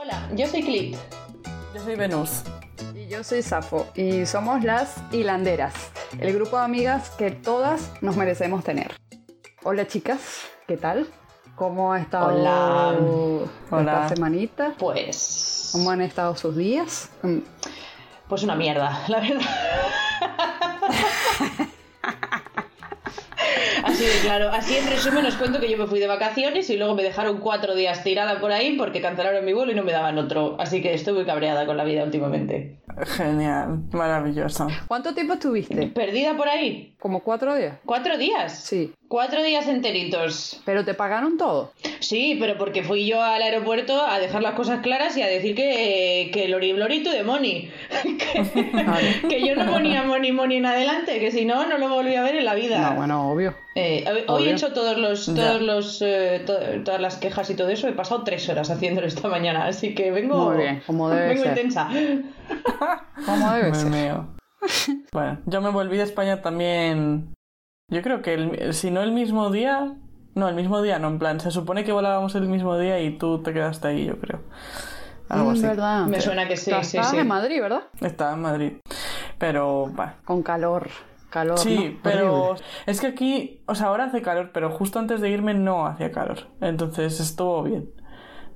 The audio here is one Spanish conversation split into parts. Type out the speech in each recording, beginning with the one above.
Hola, yo soy Clip. Yo soy Venus. Y yo soy Safo y somos las Hilanderas, el grupo de amigas que todas nos merecemos tener. Hola chicas, ¿qué tal? ¿Cómo ha estado Hola. esta Hola. semanita? Pues. ¿Cómo han estado sus días? Mm, Pues una mierda, la verdad. Así de claro, así en resumen os cuento que yo me fui de vacaciones y luego me dejaron cuatro días tirada por ahí porque cancelaron mi vuelo y no me daban otro. Así que estoy muy cabreada con la vida últimamente. Genial, maravilloso. ¿Cuánto tiempo estuviste? ¿Perdida por ahí? ¿Como cuatro días? ¿Cuatro días? Sí. Cuatro días enteritos. ¿Pero te pagaron todo? Sí, pero porque fui yo al aeropuerto a dejar las cosas claras y a decir que, que Lori the money. que, que yo no ponía money money en adelante, que si no, no lo volví a ver en la vida. No, bueno, obvio. Eh, hoy- Obvio. he hecho todos los, Ya. todos los, eh, to- todas las quejas y todo eso. He pasado tres horas haciéndolo esta mañana, así que vengo, Muy bien, como debe vengo ser. intensa. ¿Cómo debe ser? meo. Bueno, yo me volví de España también. Yo creo que el- si no el mismo día. No, el mismo día, no, en plan, se supone que volábamos el mismo día y tú te quedaste ahí, yo creo. Algo Mm, así. verdad. Me suena que sí, Estás- sí, en Madrid, ¿verdad? Estaba en Madrid. Pero, va. Con calor. Calor, Sí, ¿no? pero Horrible. es que aquí, o sea, ahora hace calor, pero justo antes de irme no hacía calor. Entonces estuvo bien.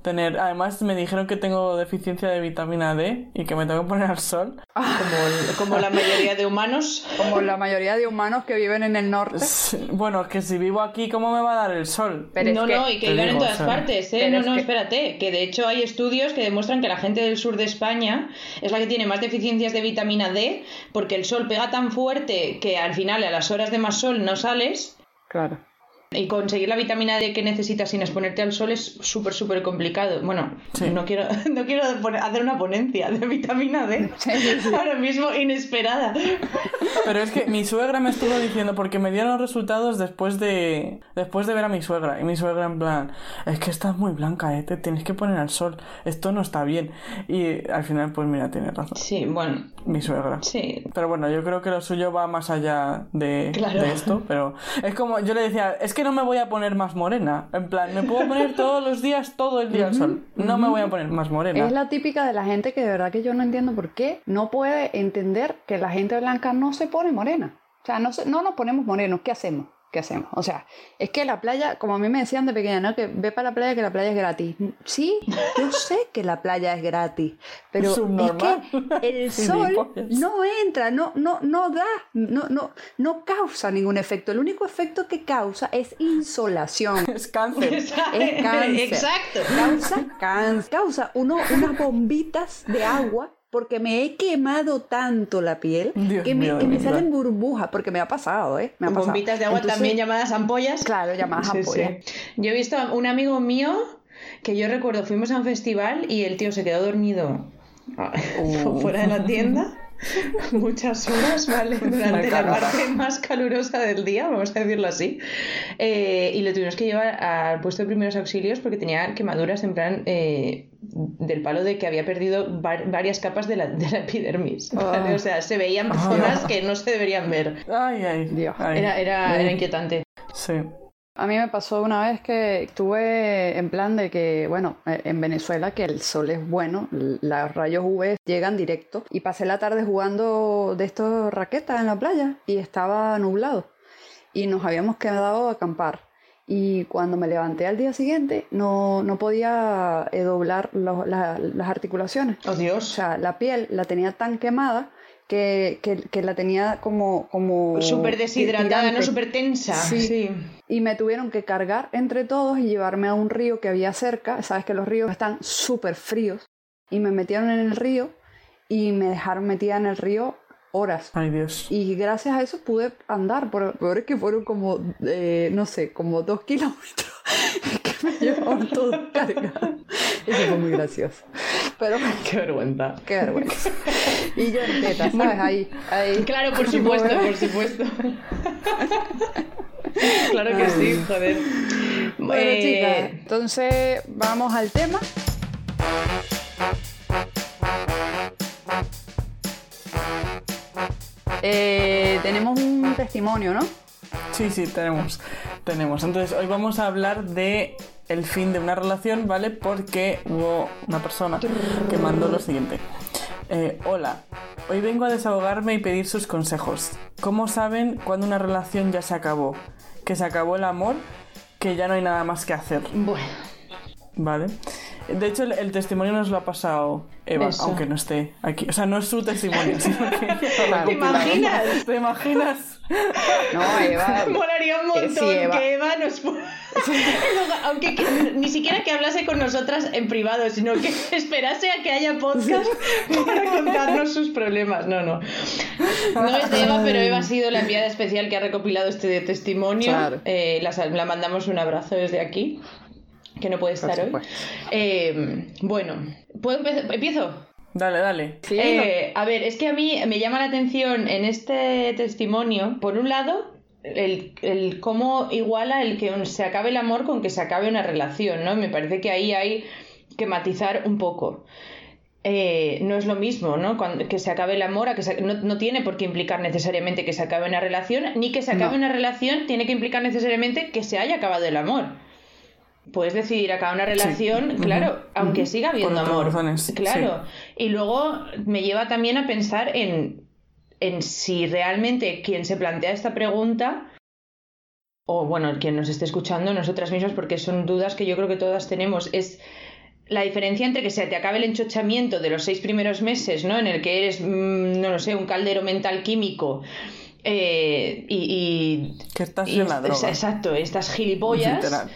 Tener, además me dijeron que tengo deficiencia de vitamina D y que me tengo que poner al sol. Como, el- como la mayoría de humanos. Como la mayoría de humanos que viven en el norte. Sí, Bueno, que si vivo aquí, ¿cómo me va a dar el sol? Pero es no, que- no, y que Te vivan en todas o sea, partes, ¿eh? pero No, es no, que- espérate. Que de hecho hay estudios que demuestran que la gente del sur de España es la que tiene más deficiencias de vitamina D porque el sol pega tan fuerte que al final a las horas de más sol no sales. Claro. Y conseguir la vitamina D que necesitas sin exponerte al sol es súper, súper complicado. Bueno, Sí. no quiero, no quiero poner- hacer una ponencia de vitamina D. Sí, sí, sí. Ahora mismo inesperada. Pero es que mi suegra me estuvo diciendo, porque me dieron los resultados después de después de ver a mi suegra. Y mi suegra en plan, es que estás muy blanca, ¿eh? te tienes que poner al sol. Esto no está bien. Y al final, pues mira, tiene razón. Sí, bueno, Mi suegra. sí. Pero bueno, yo creo que lo suyo va más allá de, Claro. de esto. Pero es como, yo le decía, es que no me voy a poner más morena. En plan, me puedo poner todos los días, todo el día al sol. No me voy a poner más morena. Es la típica de la gente que de verdad que yo no entiendo por qué no puede entender que la gente blanca no se pone morena. O sea, no, se- no nos ponemos morenos. ¿Qué hacemos? ¿Qué hacemos? O sea, es que la playa, como a mí me decían de pequeña, ¿no? Que ve para la playa que la playa es gratis. Sí, yo sé que la playa es gratis, pero es que el sol Gilipollas. no entra, no, no, no da, no, no, no causa ningún efecto. El único efecto que causa es insolación. Es cáncer. Es cáncer. Exacto. Causa cáncer. Causa uno, unas bombitas de agua porque me he quemado tanto la piel Dios que me, mío, que de me verdad. salen burbujas, porque me ha pasado, ¿eh? Me ha pasado. Bombitas de agua Entonces, también llamadas ampollas. Claro, llamadas Sí, ampollas. sí. Yo he visto a un amigo mío que yo recuerdo, fuimos a un festival y el tío se quedó dormido Uh. fuera de la tienda muchas horas, ¿vale? Durante la parte más calurosa del día, vamos a decirlo así. Eh, y lo tuvimos que llevar al puesto de primeros auxilios porque tenía quemaduras en plan eh, del palo de que había perdido va- varias capas de la, de la epidermis. ¿vale? Ah. O sea, se veían zonas que no se deberían ver. Ay, ay. Dios. ay. Era, era, era inquietante. Sí. A mí me pasó una vez que estuve en plan de que, bueno, eh, en Venezuela que el sol es bueno, los rayos UV llegan directo y pasé la tarde jugando de estos raquetas en la playa y estaba nublado y nos habíamos quedado a acampar. Y cuando me levanté al día siguiente no, no podía eh, doblar los- la- las articulaciones. Oh O Dios. sea, la piel la tenía tan quemada que, que, que la tenía como... como Súper deshidratada, ¿no? Súper tensa. Sí. sí. Y me tuvieron que cargar entre todos y llevarme a un río que había cerca. Sabes que los ríos están súper fríos. Y me metieron en el río y me dejaron metida en el río horas. Ay, Dios. Y gracias a eso pude andar. Por, peor es que fueron como, eh, no sé, como dos kilómetros me llevaban todo cargado. Eso fue muy gracioso. Pero Qué vergüenza. qué vergüenza. Y yo en teta, ¿sabes? Ahí, ahí. Claro, por supuesto, por supuesto. claro que sí, joder. Bueno, Eh, chicas, entonces vamos al tema. Eh, tenemos un testimonio, ¿no? Sí, sí, tenemos. Tenemos. Entonces, hoy vamos a hablar de el fin de una relación, ¿vale? Porque hubo una persona que mandó lo siguiente. Eh, hola, hoy vengo a desahogarme y pedir sus consejos. ¿Cómo saben cuando una relación ya se acabó? ¿Que se acabó el amor? ¿Que ya no hay nada más que hacer? Bueno, ¿Vale? De hecho, el, el testimonio nos lo ha pasado Eva, Eso. aunque no esté aquí. O sea, no es su testimonio, sino que ¿Te imaginas? ¿Te imaginas? No, Eva. molaría un montón sí, Eva. que Eva nos Aunque que- ni siquiera que hablase con nosotras en privado, sino que esperase a que haya podcast para contarnos sus problemas. No, no. No es de Eva, pero Eva ha sido la enviada especial que ha recopilado este testimonio. Claro. Eh, la, mandamos un abrazo desde aquí, que no puede estar hoy. Eh, bueno, ¿puedo empe- ¿empiezo? Dale, dale. Sí, Eh, a ver, es que a mí me llama la atención en este testimonio, por un lado, el, el cómo iguala el que se acabe el amor con que se acabe una relación, ¿no? Me parece que ahí hay que matizar un poco. Eh, no es lo mismo, ¿no? Cuando, que se acabe el amor, a que se- no, no tiene por qué implicar necesariamente que se acabe una relación, ni que se acabe No. una relación tiene que implicar necesariamente que se haya acabado el amor. Puedes decidir acabar una relación, claro, aunque siga habiendo amor. razones, Claro. Y luego me lleva también a pensar en, en si realmente quien se plantea esta pregunta, o bueno, quien nos esté escuchando, nosotras mismas, porque son dudas que yo creo que todas tenemos, es la diferencia entre que se te acabe el enchochamiento de los seis primeros meses, ¿no? En el que eres, mm, no lo sé, un caldero mental químico. eh, y, y- Que estás y en la droga. Exacto, estas gilipollas Literal.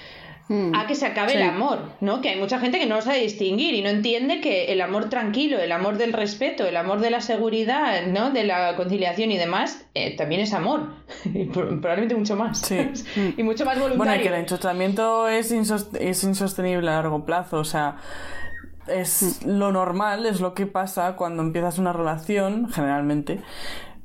Mm. a que se acabe Sí. el amor, ¿no? Que hay mucha gente que no lo sabe distinguir y no entiende que el amor tranquilo, el amor del respeto, el amor de la seguridad, ¿no? De la conciliación y demás, eh, también es amor. Y pro- probablemente mucho más. Sí. y mucho más voluntario. Bueno, y que el enchochamiento es, es insostenible a largo plazo, o sea, es lo normal, es lo que pasa cuando empiezas una relación, generalmente.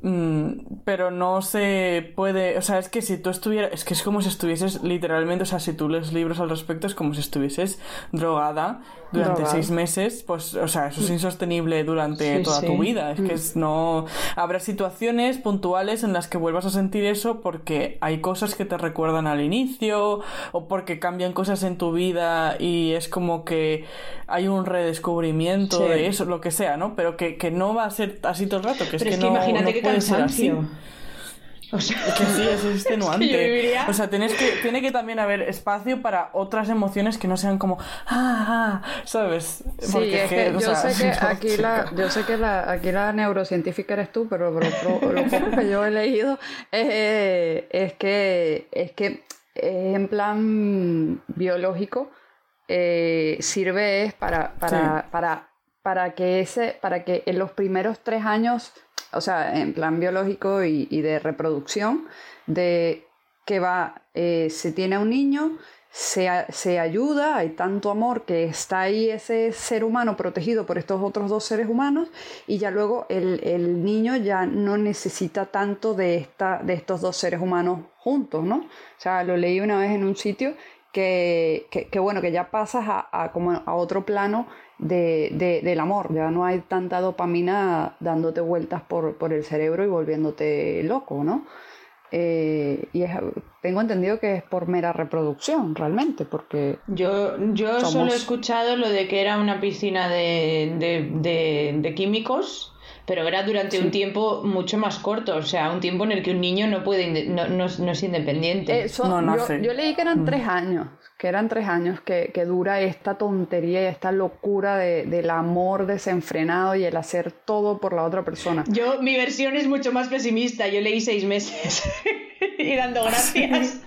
Mm, pero no se puede, o sea, es que si tú estuvieras, es que es como si estuvieses literalmente, o sea, si tú lees libros al respecto, es como si estuvieses drogada durante seis meses, pues, o sea, eso es insostenible durante Sí, toda sí. tu vida. Es que es no. Habrá situaciones puntuales en las que vuelvas a sentir eso porque hay cosas que te recuerdan al inicio o porque cambian cosas en tu vida y es como que hay un redescubrimiento Sí. de eso, lo que sea, ¿no? Pero que, que no va a ser así todo el rato, que Pero es que no, imagínate no qué puede ser así. O sea, Es que sí, es extenuante. Es que yo viviría- O sea, tienes que, tiene que también haber espacio para otras emociones que no sean como, ah, ah", ¿sabes? Sí, es que o yo sea, sé que no, aquí la, yo sé que la, aquí la neurocientífica eres tú, pero, lo poco que yo he leído eh, es que es que eh, en plan biológico eh, sirve es para, para, para, para que ese, para que en los primeros tres años, o sea, en plan biológico y, de reproducción, de que va, eh, se tiene a un niño, se, se ayuda, hay tanto amor que está ahí ese ser humano protegido por estos otros dos seres humanos y ya luego el, el niño ya no necesita tanto de, esta, de estos dos seres humanos juntos, ¿no? O sea, lo leí una vez en un sitio que, que, bueno, que ya pasas a como a otro plano de, de- del amor, ya no hay tanta dopamina dándote vueltas por, por el cerebro y volviéndote loco, ¿no? Eh, y es- tengo entendido que es por mera reproducción, realmente, porque Yo, yo Somos- solo he escuchado lo de que era una piscina de, de, de- de químicos, pero era durante un tiempo mucho más corto, o sea, un tiempo en el que un niño no puede inde- no, no, no es independiente. Eh, son- No yo, leí que eran tres años, que eran tres años que, que dura esta tontería y esta locura de- del amor desenfrenado y el hacer todo por la otra persona. Yo, mi versión es mucho más pesimista, yo leí seis meses y dando gracias.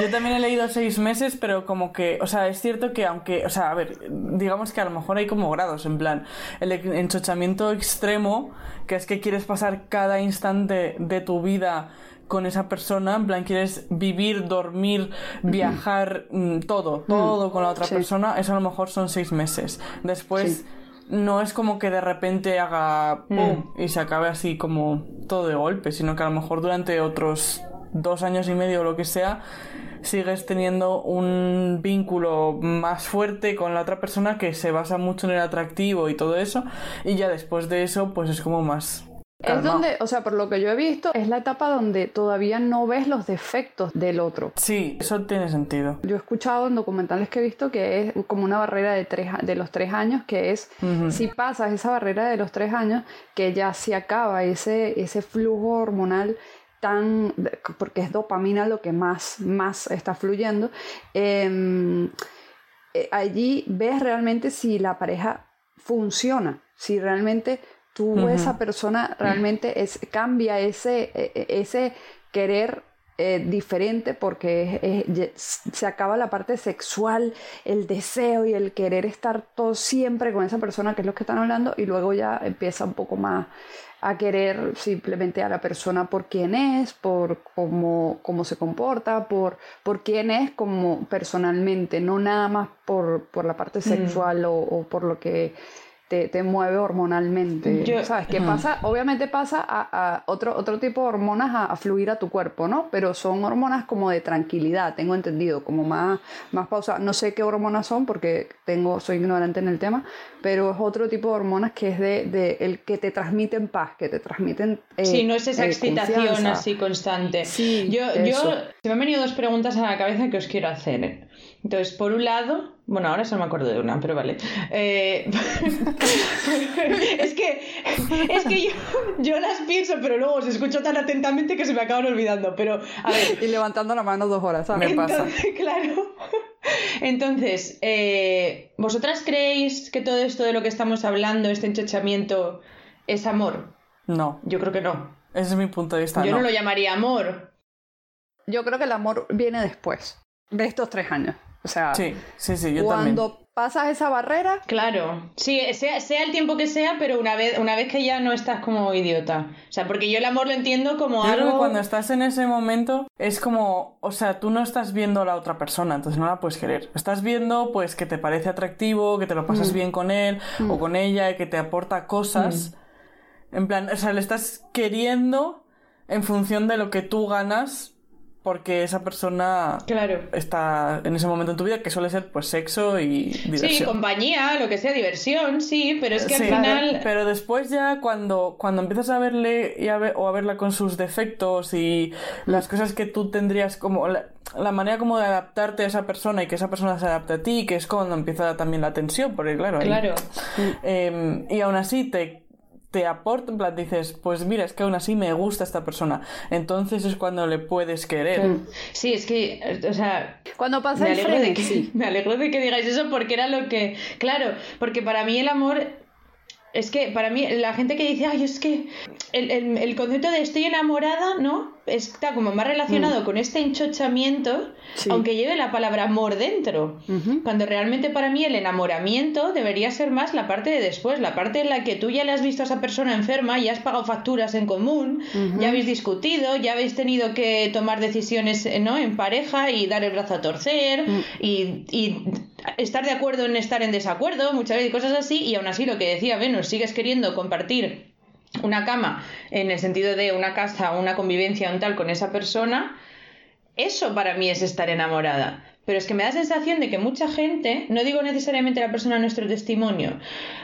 Yo también he leído seis meses, pero como que, o sea, es cierto que aunque, o sea, a ver, digamos que a lo mejor hay como grados, en plan, el enchochamiento extremo, que es que quieres pasar cada instante de tu vida con esa persona, en plan, quieres vivir, dormir, viajar, mm, todo, todo con la otra sí. persona, eso a lo mejor son seis meses. Después... No es como que de repente haga pum y se acabe así como todo de golpe, sino que a lo mejor durante otros dos años y medio o lo que sea, sigues teniendo un vínculo más fuerte con la otra persona que se basa mucho en el atractivo y todo eso, y ya después de eso, pues es como más Es donde, o sea, por lo que yo he visto, es la etapa donde todavía no ves los defectos del otro. Sí, eso tiene sentido. Yo he escuchado en documentales que he visto que es como una barrera de, tres, de los tres años, que es, si pasas esa barrera de los tres años, que ya se acaba ese, ese flujo hormonal tan, porque es dopamina lo que más, más está fluyendo, em, eh, allí ves realmente si la pareja funciona, si realmente tú, esa persona realmente es, cambia ese, e, e, ese querer eh, diferente porque se acaba la parte sexual, el deseo y el querer estar todo siempre con esa persona que es lo que están hablando y luego ya empieza un poco más a querer simplemente a la persona por quién es, por cómo, cómo se comporta, por, por quién es como personalmente, no nada más por, por la parte mm. sexual o por lo que te, te mueve hormonalmente. ¿Sabes? qué pasa? Obviamente pasa a, otro, otro tipo de hormonas a, fluir a tu cuerpo, ¿no? Pero son hormonas como de tranquilidad, tengo entendido, como más, más pausa. No sé qué hormonas son porque tengo, soy ignorante en el tema, pero es otro tipo de hormonas que es de, de el que te transmiten paz, que te transmiten. Eh, sí, no es esa eh, excitación así constante. Sí, yo, yo, se me han venido dos preguntas a la cabeza que os quiero hacer. Entonces, por un lado, bueno, ahora solo me acuerdo de una, pero vale. Eh, es que, es que yo, yo, las pienso, pero luego os escucho tan atentamente que se me acaban olvidando. Pero, a ver. Y levantando la mano dos horas, ¿sabes? Me pasa. Claro. Entonces, eh, ¿vosotras creéis que todo esto de lo que estamos hablando, este enchochamiento, es amor? No. Yo creo que no. Ese es mi punto de vista. Yo no lo llamaría amor. Yo creo que el amor viene después de estos tres años. O sea, sí, sí, sí, yo cuando pasas esa barrera. Claro, sí, sea, sea, el tiempo que sea, pero una vez, una vez que ya no estás como idiota. O sea, porque yo el amor lo entiendo como yo algo. Creo que cuando estás en ese momento es como, o sea, tú no estás viendo a la otra persona, entonces no la puedes querer. Estás viendo, pues, que te parece atractivo, que te lo pasas mm. bien con él o mm. con ella, que te aporta cosas. Mm. En plan, o sea, le estás queriendo en función de lo que tú ganas porque esa persona claro. está en ese momento en tu vida que suele ser pues sexo y diversión. Sí, compañía, lo que sea, diversión, sí, pero es que al final... Pero después ya cuando, cuando empiezas a verle y a ver, o a verla con sus defectos y las cosas que tú tendrías como... La, manera como de adaptarte a esa persona y que esa persona se adapte a ti, que es cuando empieza también la tensión, porque claro... Claro. Em, y aún así te te aporta, en plan, dices, pues mira, es que aún así me gusta esta persona. Entonces es cuando le puedes querer. Sí, es que, o sea... Cuando pasa me el alegro de que, Me alegro de que digáis eso porque era lo que... Claro, porque para mí el amor es que para mí, la gente que dice, ay, es que el, concepto de estoy enamorada, ¿no? Está como más relacionado mm. con este enchochamiento, aunque lleve la palabra amor dentro. Cuando realmente para mí el enamoramiento debería ser más la parte de después, la parte en la que tú ya le has visto a esa persona enferma, ya has pagado facturas en común, ya habéis discutido, ya habéis tenido que tomar decisiones ¿no? en pareja y dar el brazo a torcer mm. y, y estar de acuerdo en estar en desacuerdo, muchas veces cosas así, y aún así lo que decía Venus, sigues queriendo compartir una cama en el sentido de una casa, una convivencia, un tal con esa persona, eso para mí es estar enamorada. Pero es que me da sensación de que mucha gente, no digo necesariamente la persona nuestro testimonio,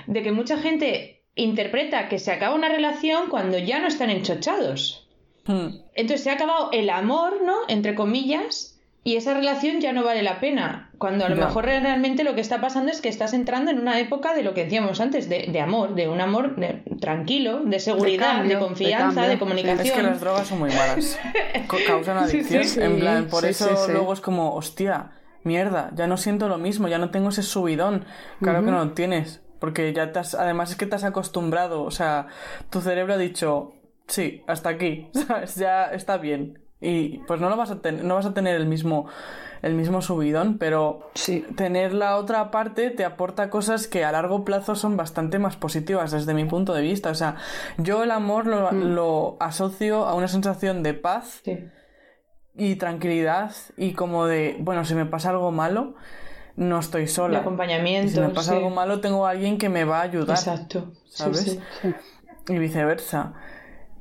de que mucha gente interpreta que se acaba una relación cuando ya no están enchochados. Hmm. Entonces se ha acabado el amor, ¿no? Entre comillas, y esa relación ya no vale la pena. Cuando a lo mejor realmente lo que está pasando es que estás entrando en una época de lo que decíamos antes, de, amor, de un amor tranquilo, de seguridad, de, confianza, de, comunicación. Es que las drogas son muy malas. Causan adicción. en plan, por eso luego es como, hostia, mierda, ya no siento lo mismo, ya no tengo ese subidón. Claro que no lo tienes. Porque ya te has, además es que te has acostumbrado, o sea, tu cerebro ha dicho, sí, hasta aquí, ¿sabes? Ya está bien y pues no lo vas a tener, no vas a tener el mismo el mismo subidón, pero sí. tener la otra parte te aporta cosas que a largo plazo son bastante más positivas desde mi punto de vista. O sea, yo el amor lo, mm. lo asocio a una sensación de paz y tranquilidad y como de, bueno, si me pasa algo malo, no estoy sola. Acompañamiento. si me pasa algo malo, tengo a alguien que me va a ayudar. Exacto. ¿Sabes? Y viceversa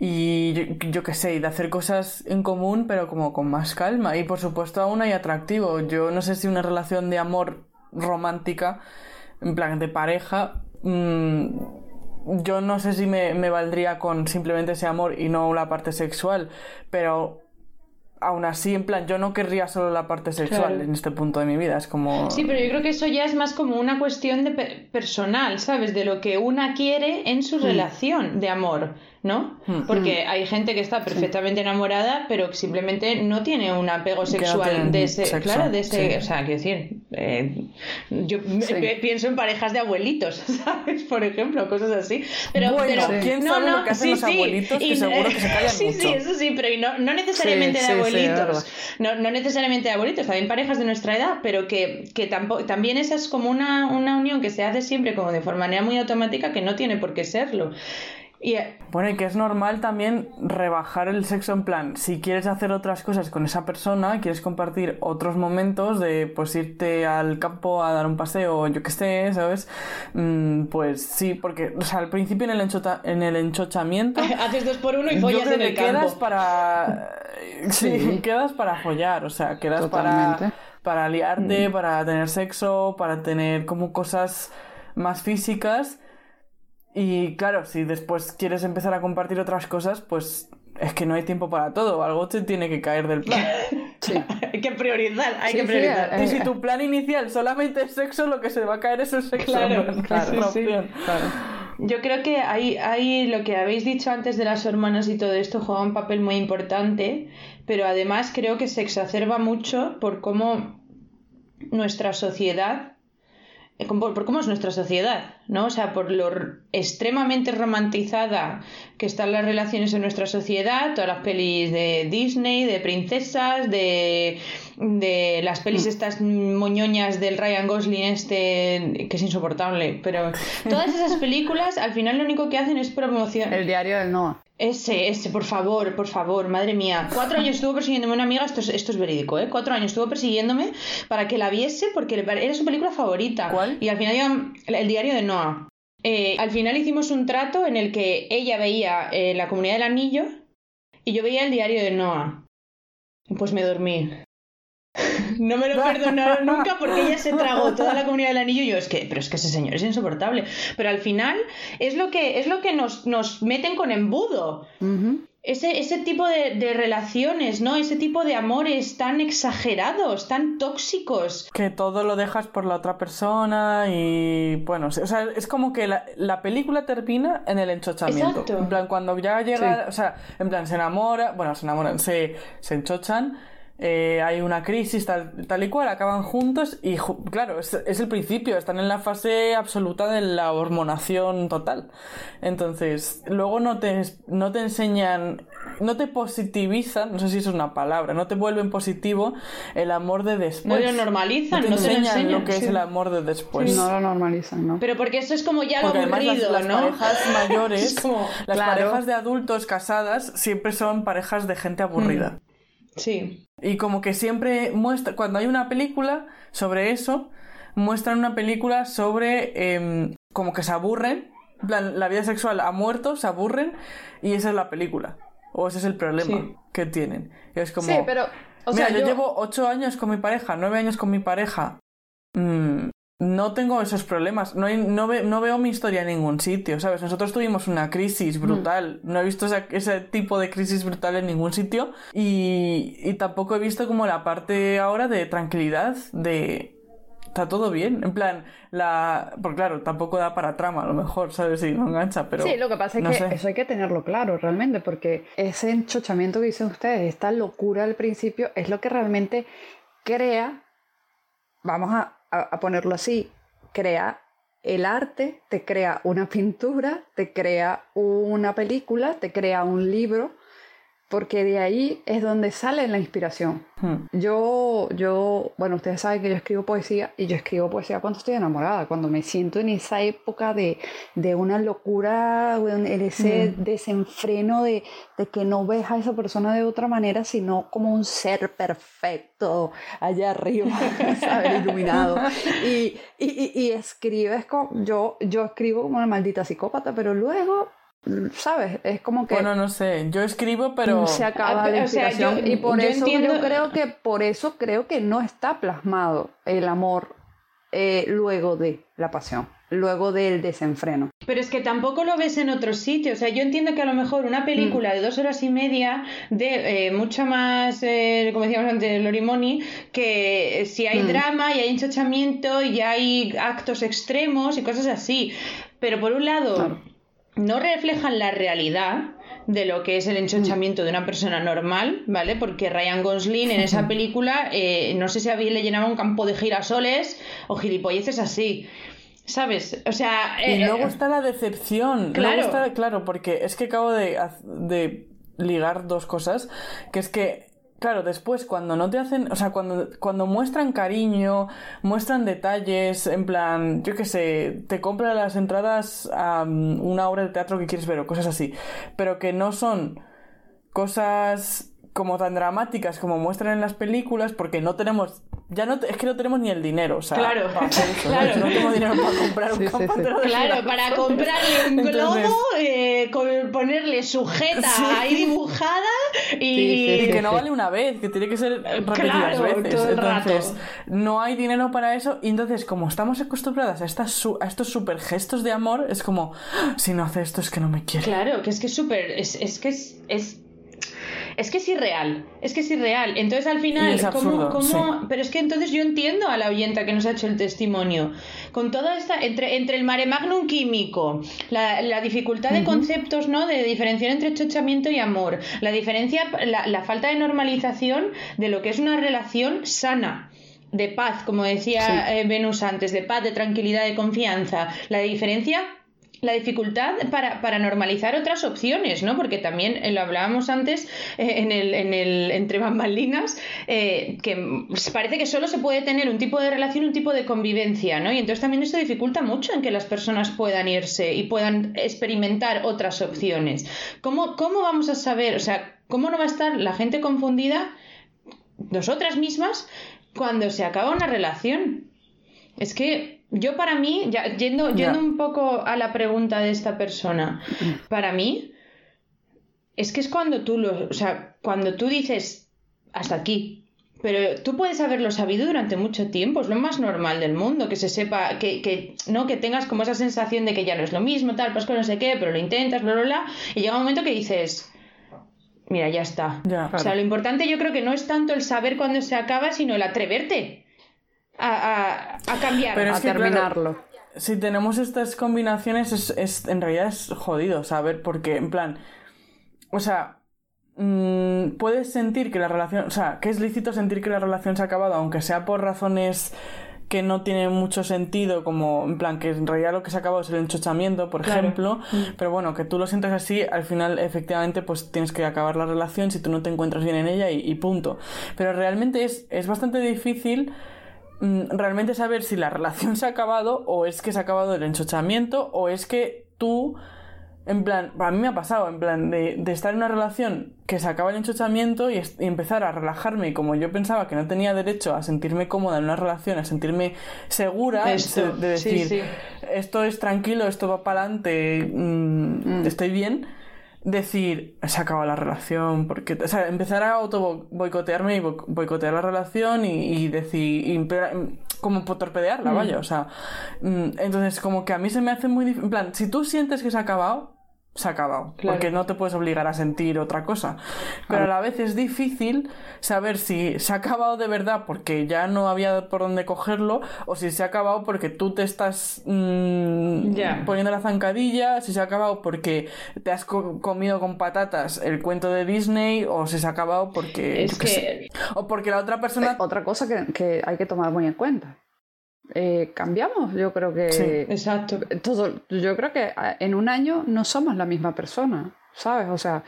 y yo, yo qué sé, de hacer cosas en común, pero como con más calma. Y por supuesto aún hay atractivo. Yo no sé si una relación de amor romántica, en plan de pareja, mm, yo no sé si me, me valdría con simplemente ese amor y no la parte sexual, pero aún así, en plan, yo no querría solo la parte sexual en este punto de mi vida. Es como. Sí, pero yo creo que eso ya es más como una cuestión de personal, ¿sabes? De lo que una quiere en su hmm. relación de amor. ¿no? Hmm. Porque hmm. hay gente que está perfectamente enamorada, pero que simplemente no tiene un apego sexual de ese, claro, de ese, o sea, quiero decir, eh, yo pienso en parejas de abuelitos, ¿sabes? Por ejemplo, cosas así. Pero, pero ¿quién no, sabe no, lo que hacen los abuelitos? Que seguro que se callan sí, mucho. Sí, eso sí, pero no, no necesariamente de abuelitos, no, no necesariamente de abuelitos, también parejas de nuestra edad, pero que, que tampoco, también esa es como una, una unión que se hace siempre como de forma manera muy automática que no tiene por qué serlo. Eh, bueno, y que es normal también rebajar el sexo en plan, si quieres hacer otras cosas con esa persona, quieres compartir otros momentos de pues irte al campo a dar un paseo, yo que sé, ¿sabes? Mm, pues sí, porque, o sea, al principio en el, en el enchochamiento... Haces dos por uno y follas en el campo. quedas para... Sí, quedas para follar, o sea, quedas para, para liarte, mm. para tener sexo, para tener como cosas más físicas y claro, si después quieres empezar a compartir otras cosas, pues es que no hay tiempo para todo, algo te tiene que caer del plan. Sí. hay que priorizar, hay que priorizar. y si tu plan inicial solamente es sexo, lo que se va a caer es el sexo. Claro, claro, Yo creo que hay, hay lo que habéis dicho antes de las hormonas y todo esto juega un papel muy importante, pero además creo que se exacerba mucho por cómo nuestra sociedad eh, por, cómo es nuestra sociedad, ¿no? O sea, por lo extremadamente romantizada que están las relaciones en nuestra sociedad, todas las pelis de Disney, de princesas, de, de las pelis mm. estas moñoñas del Ryan Gosling este, que es insoportable, pero todas esas películas al final lo único que hacen es promoción. El diario del Noah. Ese, ese, por favor, por favor, madre mía. Cuatro años estuvo persiguiéndome una amiga, esto es, esto es verídico, ¿eh? Cuatro años estuvo persiguiéndome para que la viese porque era su película favorita. ¿Cuál? Y al final, el diario de Noah. Eh, al final hicimos un trato en el que ella veía eh, la comunidad del anillo y yo veía el diario de Noah. Pues me dormí. No me lo perdonaron nunca porque ella se tragó toda la comunidad del anillo y yo es que, pero es que ese señor es insoportable. Pero al final es lo que, es lo que nos, nos meten con embudo. Ese, ese, tipo de, relaciones, ¿no? Ese tipo de amores tan exagerados, tan tóxicos. Que todo lo dejas por la otra persona y bueno, o sea, es como que la, película termina en el enchochamiento. En plan, cuando ya llega, o sea, en plan, se enamora, bueno, se enamoran, se, se enchochan eh, hay una crisis tal, y cual, acaban juntos y claro, es, el principio, están en la fase absoluta de la hormonación total. Entonces, luego no te, no te enseñan, no te positivizan, no sé si es una palabra, no te vuelven positivo el amor de después. No lo normalizan, no te, enseñan, lo que es el amor de después. No lo normalizan, ¿no? Pero porque eso es como ya lo aburrido, las, ¿no? parejas mayores, las parejas de adultos casadas siempre son parejas de gente aburrida. Mm. Sí. Y como que siempre muestra, cuando hay una película sobre eso, muestran una película sobre em, como que se aburren, la vida sexual ha muerto, se aburren, y esa es la película. O ese es el problema que tienen. es como, sí, pero, mira, yo... llevo ocho años con mi pareja, nueve años con mi pareja. Mm, no tengo esos problemas. No, no, veo mi historia en ningún sitio, ¿sabes? Nosotros tuvimos una crisis brutal. Mm. No he visto ese, tipo de crisis brutal en ningún sitio. Y, tampoco he visto como la parte ahora de tranquilidad, de... Está todo bien. En plan, la... Porque claro, tampoco da para trama, a lo mejor, ¿sabes? Si no engancha, pero... Sí, lo que pasa es que eso hay que tenerlo claro, realmente, porque ese enchochamiento que dicen ustedes, esta locura al principio, es lo que realmente crea... Vamos a, a, ponerlo así, crea el arte, te crea una pintura, te crea una película, te crea un libro, porque de ahí es donde sale la inspiración. Hmm. Yo, yo, bueno, ustedes saben que yo escribo poesía y yo escribo poesía cuando estoy enamorada, cuando me siento en esa época de, de una locura, en ese hmm. desenfreno de, de, que no ves a esa persona de otra manera, sino como un ser perfecto allá arriba, ¿sabes? Iluminado. Y, y, y, escribes, como, yo, yo escribo como una maldita psicópata, pero luego ¿Sabes? Es como que. Bueno, no sé. Yo escribo, pero. Se acaba la inspiración. y por eso yo creo que por eso creo que no está plasmado el amor eh, luego de. la pasión, luego del desenfreno. Pero es que tampoco lo ves en otros sitios. O sea, yo entiendo que a lo mejor una película Mm. de dos horas y media de eh, mucho más, eh, como decíamos antes, Lorimoni, que eh, si hay Mm. drama y hay enchochamiento y hay actos extremos y cosas así. Pero por un lado, Claro. No reflejan la realidad de lo que es el enchochamiento de una persona normal, ¿vale? Porque Ryan Gosling en esa película, eh, no sé si había, le llenaba un campo de girasoles o gilipolleces así. ¿Sabes? O sea. Y eh, luego está la decepción. Claro. Luego está, claro, porque es que acabo de ligar dos cosas. Que es que, claro, después cuando no te hacen. O sea, cuando, cuando muestran cariño, muestran detalles, en plan, yo qué sé, te compran las entradas a mm, una obra de teatro que quieres ver o cosas así. Pero que no son cosas como tan dramáticas como muestran en las películas porque no tenemos ya no te- es que no tenemos ni el dinero o sea Claro, para hacer eso, claro. no tengo dinero para comprar un Sí, sí, sí. de Claro, para comprarle un globo, Entonces- eh, con- ponerle sujeta Sí. ahí dibujada y. Sí, sí, y que no vale una vez, que tiene que ser repetidas Claro, veces. todo el entonces, rato. no hay dinero para eso. Y entonces, como estamos acostumbradas a, estas a estos super gestos de amor, es como, "Ah, si no hace esto es que no me quiere. Claro, que es que es súper. Es, es que es, es. Es que es irreal, es que es irreal. Entonces al final, ¿cómo, absurdo, cómo- sí. pero es que entonces yo entiendo a la oyenta que nos ha hecho el testimonio. Con toda esta, entre, entre el mare magnum químico, la, la dificultad de conceptos, ¿no? De diferenciar entre chochamiento y amor, la diferencia, la, la falta de normalización de lo que es una relación sana de paz, como decía eh, Venus antes, de paz, de tranquilidad, de confianza. La diferencia, la dificultad para, para normalizar otras opciones, ¿no? Porque también eh, lo hablábamos antes eh, en, el, en el entre bambalinas, eh, que parece que solo se puede tener un tipo de relación, un tipo de convivencia, ¿no? Y entonces también esto dificulta mucho en que las personas puedan irse y puedan experimentar otras opciones. ¿Cómo, cómo vamos a saber, o sea, cómo no va a estar la gente confundida, nosotras mismas, cuando se acaba una relación? Es que yo para mí, ya, yendo, yendo un poco a la pregunta de esta persona, para mí es que es cuando tú lo, o sea, cuando tú dices hasta aquí, pero tú puedes haberlo sabido durante mucho tiempo, es lo más normal del mundo, que se sepa, que, que, no, que tengas como esa sensación de que ya no es lo mismo, tal, pues que no sé qué, pero lo intentas, bla, bla, bla, y llega un momento que dices, mira, ya está. O sea, lo importante yo creo que no es tanto el saber cuándo se acaba, sino el atreverte a, a, a cambiar. Pero a claro, terminarlo. si tenemos estas combinaciones, es, es- en realidad es jodido saber, porque, en plan, o sea, mm, puedes sentir que la relación, o sea, que es lícito sentir que la relación se ha acabado, aunque sea por razones que no tienen mucho sentido, como, en plan, que en realidad lo que se ha acabado es el enchochamiento, por Claro. ejemplo, pero bueno, que tú lo sientas así, al final, efectivamente, pues tienes que acabar la relación si tú no te encuentras bien en ella y, y punto. Pero realmente es, es bastante difícil mm, realmente saber si la relación se ha acabado o es que se ha acabado el enchochamiento o es que tú, en plan, a mí me ha pasado, en plan, de, de estar en una relación que se acaba el enchochamiento y, empezar a relajarme como yo pensaba que no tenía derecho a sentirme cómoda en una relación, a sentirme segura Esto, de, decir, sí. esto es tranquilo, esto va para adelante, mm, estoy bien. Decir, se ha acabado la relación, porque, o sea, empezar a auto boicotearme y bo- boicotear la relación y, y decir, y como torpedearla, vaya, o sea, mm, entonces como que a mí se me hace muy difícil, en plan, si tú sientes que se ha acabado, se ha acabado, Claro. porque no te puedes obligar a sentir otra cosa, pero a la vez es difícil saber si se ha acabado de verdad porque ya no había por dónde cogerlo o si se ha acabado porque tú te estás mm, poniendo la zancadilla, si se ha acabado porque te has co- comido con patatas el cuento de Disney o si se ha acabado porque es que o porque la otra persona Otra cosa que, que hay que tomar muy en cuenta. Eh, cambiamos, yo creo que Sí, exacto. todo, yo creo que ah, en un año no somos la misma persona, ¿sabes? O sea,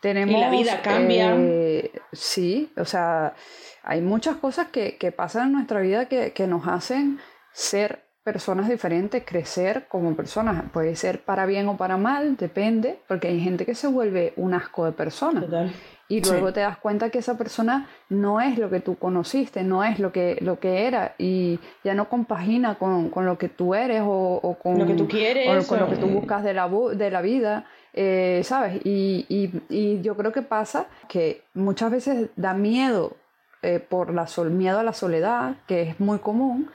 tenemos... Y la vida cambia. eh, sí, o sea, hay muchas cosas que, que pasan en nuestra vida que, que nos hacen ser personas diferentes, crecer como personas. Puede ser para bien o para mal, depende, porque hay gente que se vuelve un asco de persona. Total. Y Sí. luego te das cuenta que esa persona no es lo que tú conociste, no es lo que, lo que era y ya no compagina con, con lo que tú eres o, o con Lo que tú quieres, o con lo que tú buscas de la, de la vida, eh, ¿sabes? Y, y- y yo creo que pasa que muchas veces da miedo eh, por la sol, miedo a la soledad, que es muy común,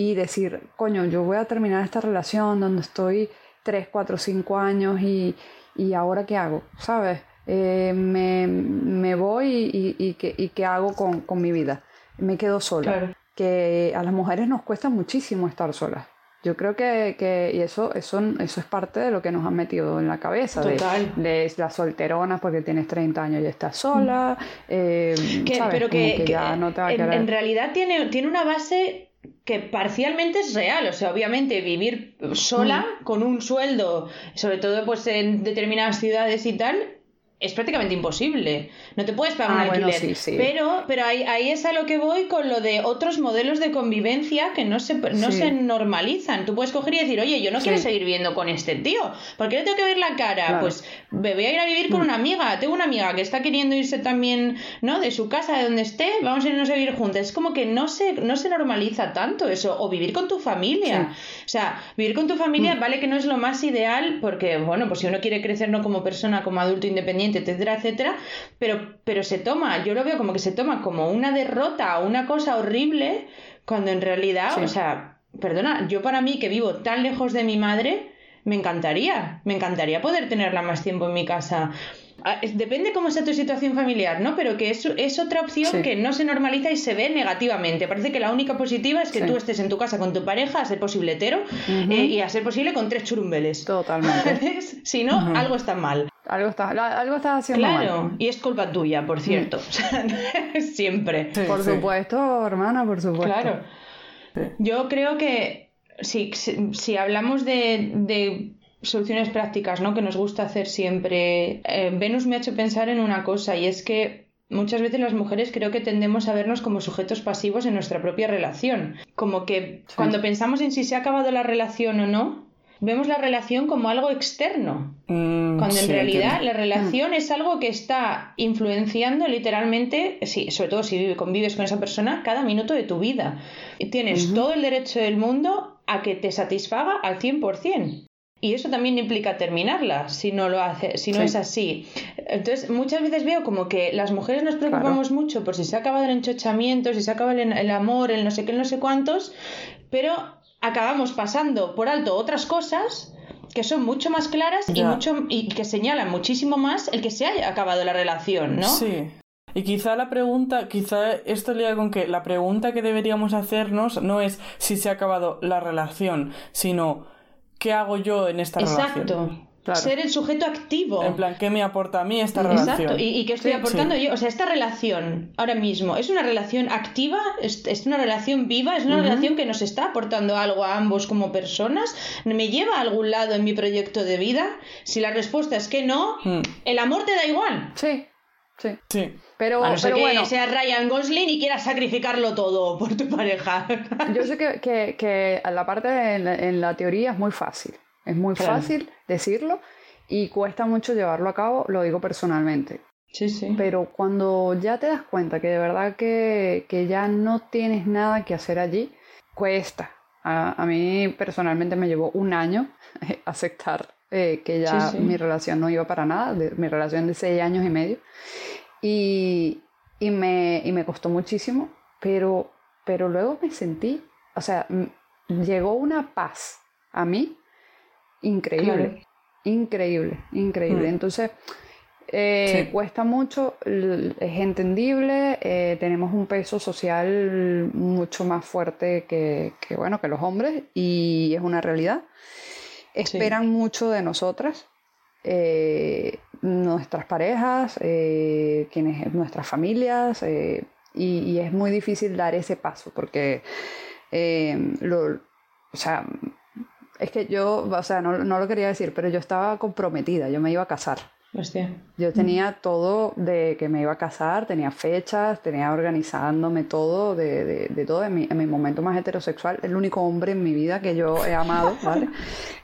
y decir, coño, yo voy a terminar esta relación donde estoy 3, 4, 5 años y, y ahora qué hago, ¿sabes? Eh, me, me, voy y, y, ¿qué, y, qué, hago con, con, mi vida. Me quedo sola. Que a las mujeres nos cuesta muchísimo estar solas. Yo creo que, que y eso, eso, eso es parte de lo que nos han metido en la cabeza. Total. De, de las solteronas porque tienes 30 años y estás sola. Eh, que, ¿sabes? Pero que, que, ya no te va a en, en realidad tiene, tiene una base que parcialmente es real, o sea, obviamente vivir sola Mm. con un sueldo, sobre todo pues en determinadas ciudades y tal, es prácticamente imposible. No te puedes pagar Ah, un bueno, alquiler. sí, sí. Pero, pero ahí, ahí es a lo que voy con lo de otros modelos de convivencia que no se, no Sí. se normalizan. Tú puedes coger y decir, oye, yo no quiero seguir viviendo con este tío. ¿Por qué le tengo que ver la cara? Claro. Pues me voy a ir a vivir con Mm. una amiga. Tengo una amiga que está queriendo irse también, ¿no? De su casa, de donde esté, vamos a irnos a vivir juntas. Es como que no se, no se normaliza tanto eso. O vivir con tu familia. O sea, vivir con tu familia Mm. vale que no es lo más ideal porque, bueno, pues si uno quiere crecer no como persona, como adulto independiente, etcétera, etcétera, pero, pero se toma, yo lo veo como que se toma como una derrota o una cosa horrible cuando en realidad, Sí. o sea, perdona, yo para mí que vivo tan lejos de mi madre, me encantaría, me encantaría poder tenerla más tiempo en mi casa. Ah, Depende cómo sea tu situación familiar, ¿no? Pero que es, es otra opción Sí. que no se normaliza y se ve negativamente. Parece que la única positiva es que Sí. tú estés en tu casa con tu pareja, a ser posible hetero, eh, y a ser posible con tres churumbeles. Totalmente. Si no, algo está mal. Algo, estás, algo estás haciendo Claro, mal. y es culpa tuya, por cierto. O sea, Siempre. Sí, Por sí. supuesto, hermana, por supuesto. Claro. Sí. Yo creo que si, si, si hablamos de, de soluciones prácticas, ¿no? Que nos gusta hacer siempre, eh, Venus me ha hecho pensar en una cosa y es que muchas veces las mujeres creo que tendemos a vernos como sujetos pasivos en nuestra propia relación. Como que Sí. cuando pensamos en si se ha acabado la relación o no, vemos la relación como algo externo. Mm, Cuando en sí, realidad entiendo. la relación es algo que está influenciando literalmente, sí, sobre todo si vive- convives con esa persona, cada minuto de tu vida. Tienes Ujú. todo el derecho del mundo a que te satisfaga al 100%. Y eso también implica terminarla si no lo hace, si no Sí. es así. Entonces, muchas veces veo como que las mujeres nos preocupamos mucho por si se ha acabado el enchochamiento, si se ha acabado el, el amor, el no sé qué, el no sé cuántos, pero acabamos pasando por alto otras cosas que son mucho más claras y, mucho, y que señalan muchísimo más el que se haya acabado la relación, ¿no? Sí. Y quizá la pregunta, quizá esto liga con que la pregunta que deberíamos hacernos no es si se ha acabado la relación, sino ¿qué hago yo en esta relación? Exacto. Claro. Ser el sujeto activo. En plan, ¿qué me aporta a mí esta Exacto, relación? y, y qué estoy Sí, aportando sí. yo. O sea, esta relación ahora mismo es una relación activa, es, es una relación viva, es una Ujú. relación que nos está aportando algo a ambos como personas, me lleva a algún lado en mi proyecto de vida. Si la respuesta es que no, Mm, el amor te da igual. Sí, sí. sí. Pero, A no ser pero que bueno, sea Ryan Gosling y quieras sacrificarlo todo por tu pareja. yo sé que, que, que la parte de- en en la teoría es muy fácil. Es muy Claro. fácil decirlo y cuesta mucho llevarlo a cabo, lo digo personalmente. Sí, sí. Pero cuando ya te das cuenta que de verdad que, que ya no tienes nada que hacer allí, cuesta. A, a mí personalmente me llevó un año aceptar eh, que ya Sí, sí. mi relación no iba para nada, de- mi relación de seis años y medio. Y, y, me, y me costó muchísimo, pero, pero luego me sentí, o sea, llegó una paz a mí increíble. Claro. Increíble, increíble. Mm. Entonces, eh, Sí. cuesta mucho, es entendible, eh, tenemos un peso social mucho más fuerte que, que, bueno, que los hombres y es una realidad. Esperan mucho de nosotras, eh, nuestras parejas, quienes, nuestras familias, y, y es muy difícil dar ese paso porque, lo, o sea, es que yo, o sea, no, no lo quería decir, pero yo estaba comprometida, yo me iba a casar. Hostia. Yo tenía todo de que me iba a casar, tenía fechas, tenía organizándome todo, de, de, de todo en mi, en mi momento más heterosexual, el único hombre en mi vida que yo he amado, ¿vale?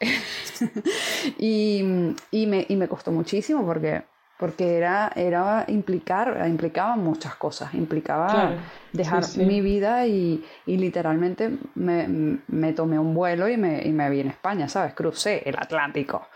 y, y, me, y me costó muchísimo porque, porque era, era implicar, implicaba muchas cosas, implicaba Claro, dejar sí, sí. mi vida y, y literalmente me, me tomé un vuelo y me, y me vi en España, ¿sabes? Crucé el Atlántico.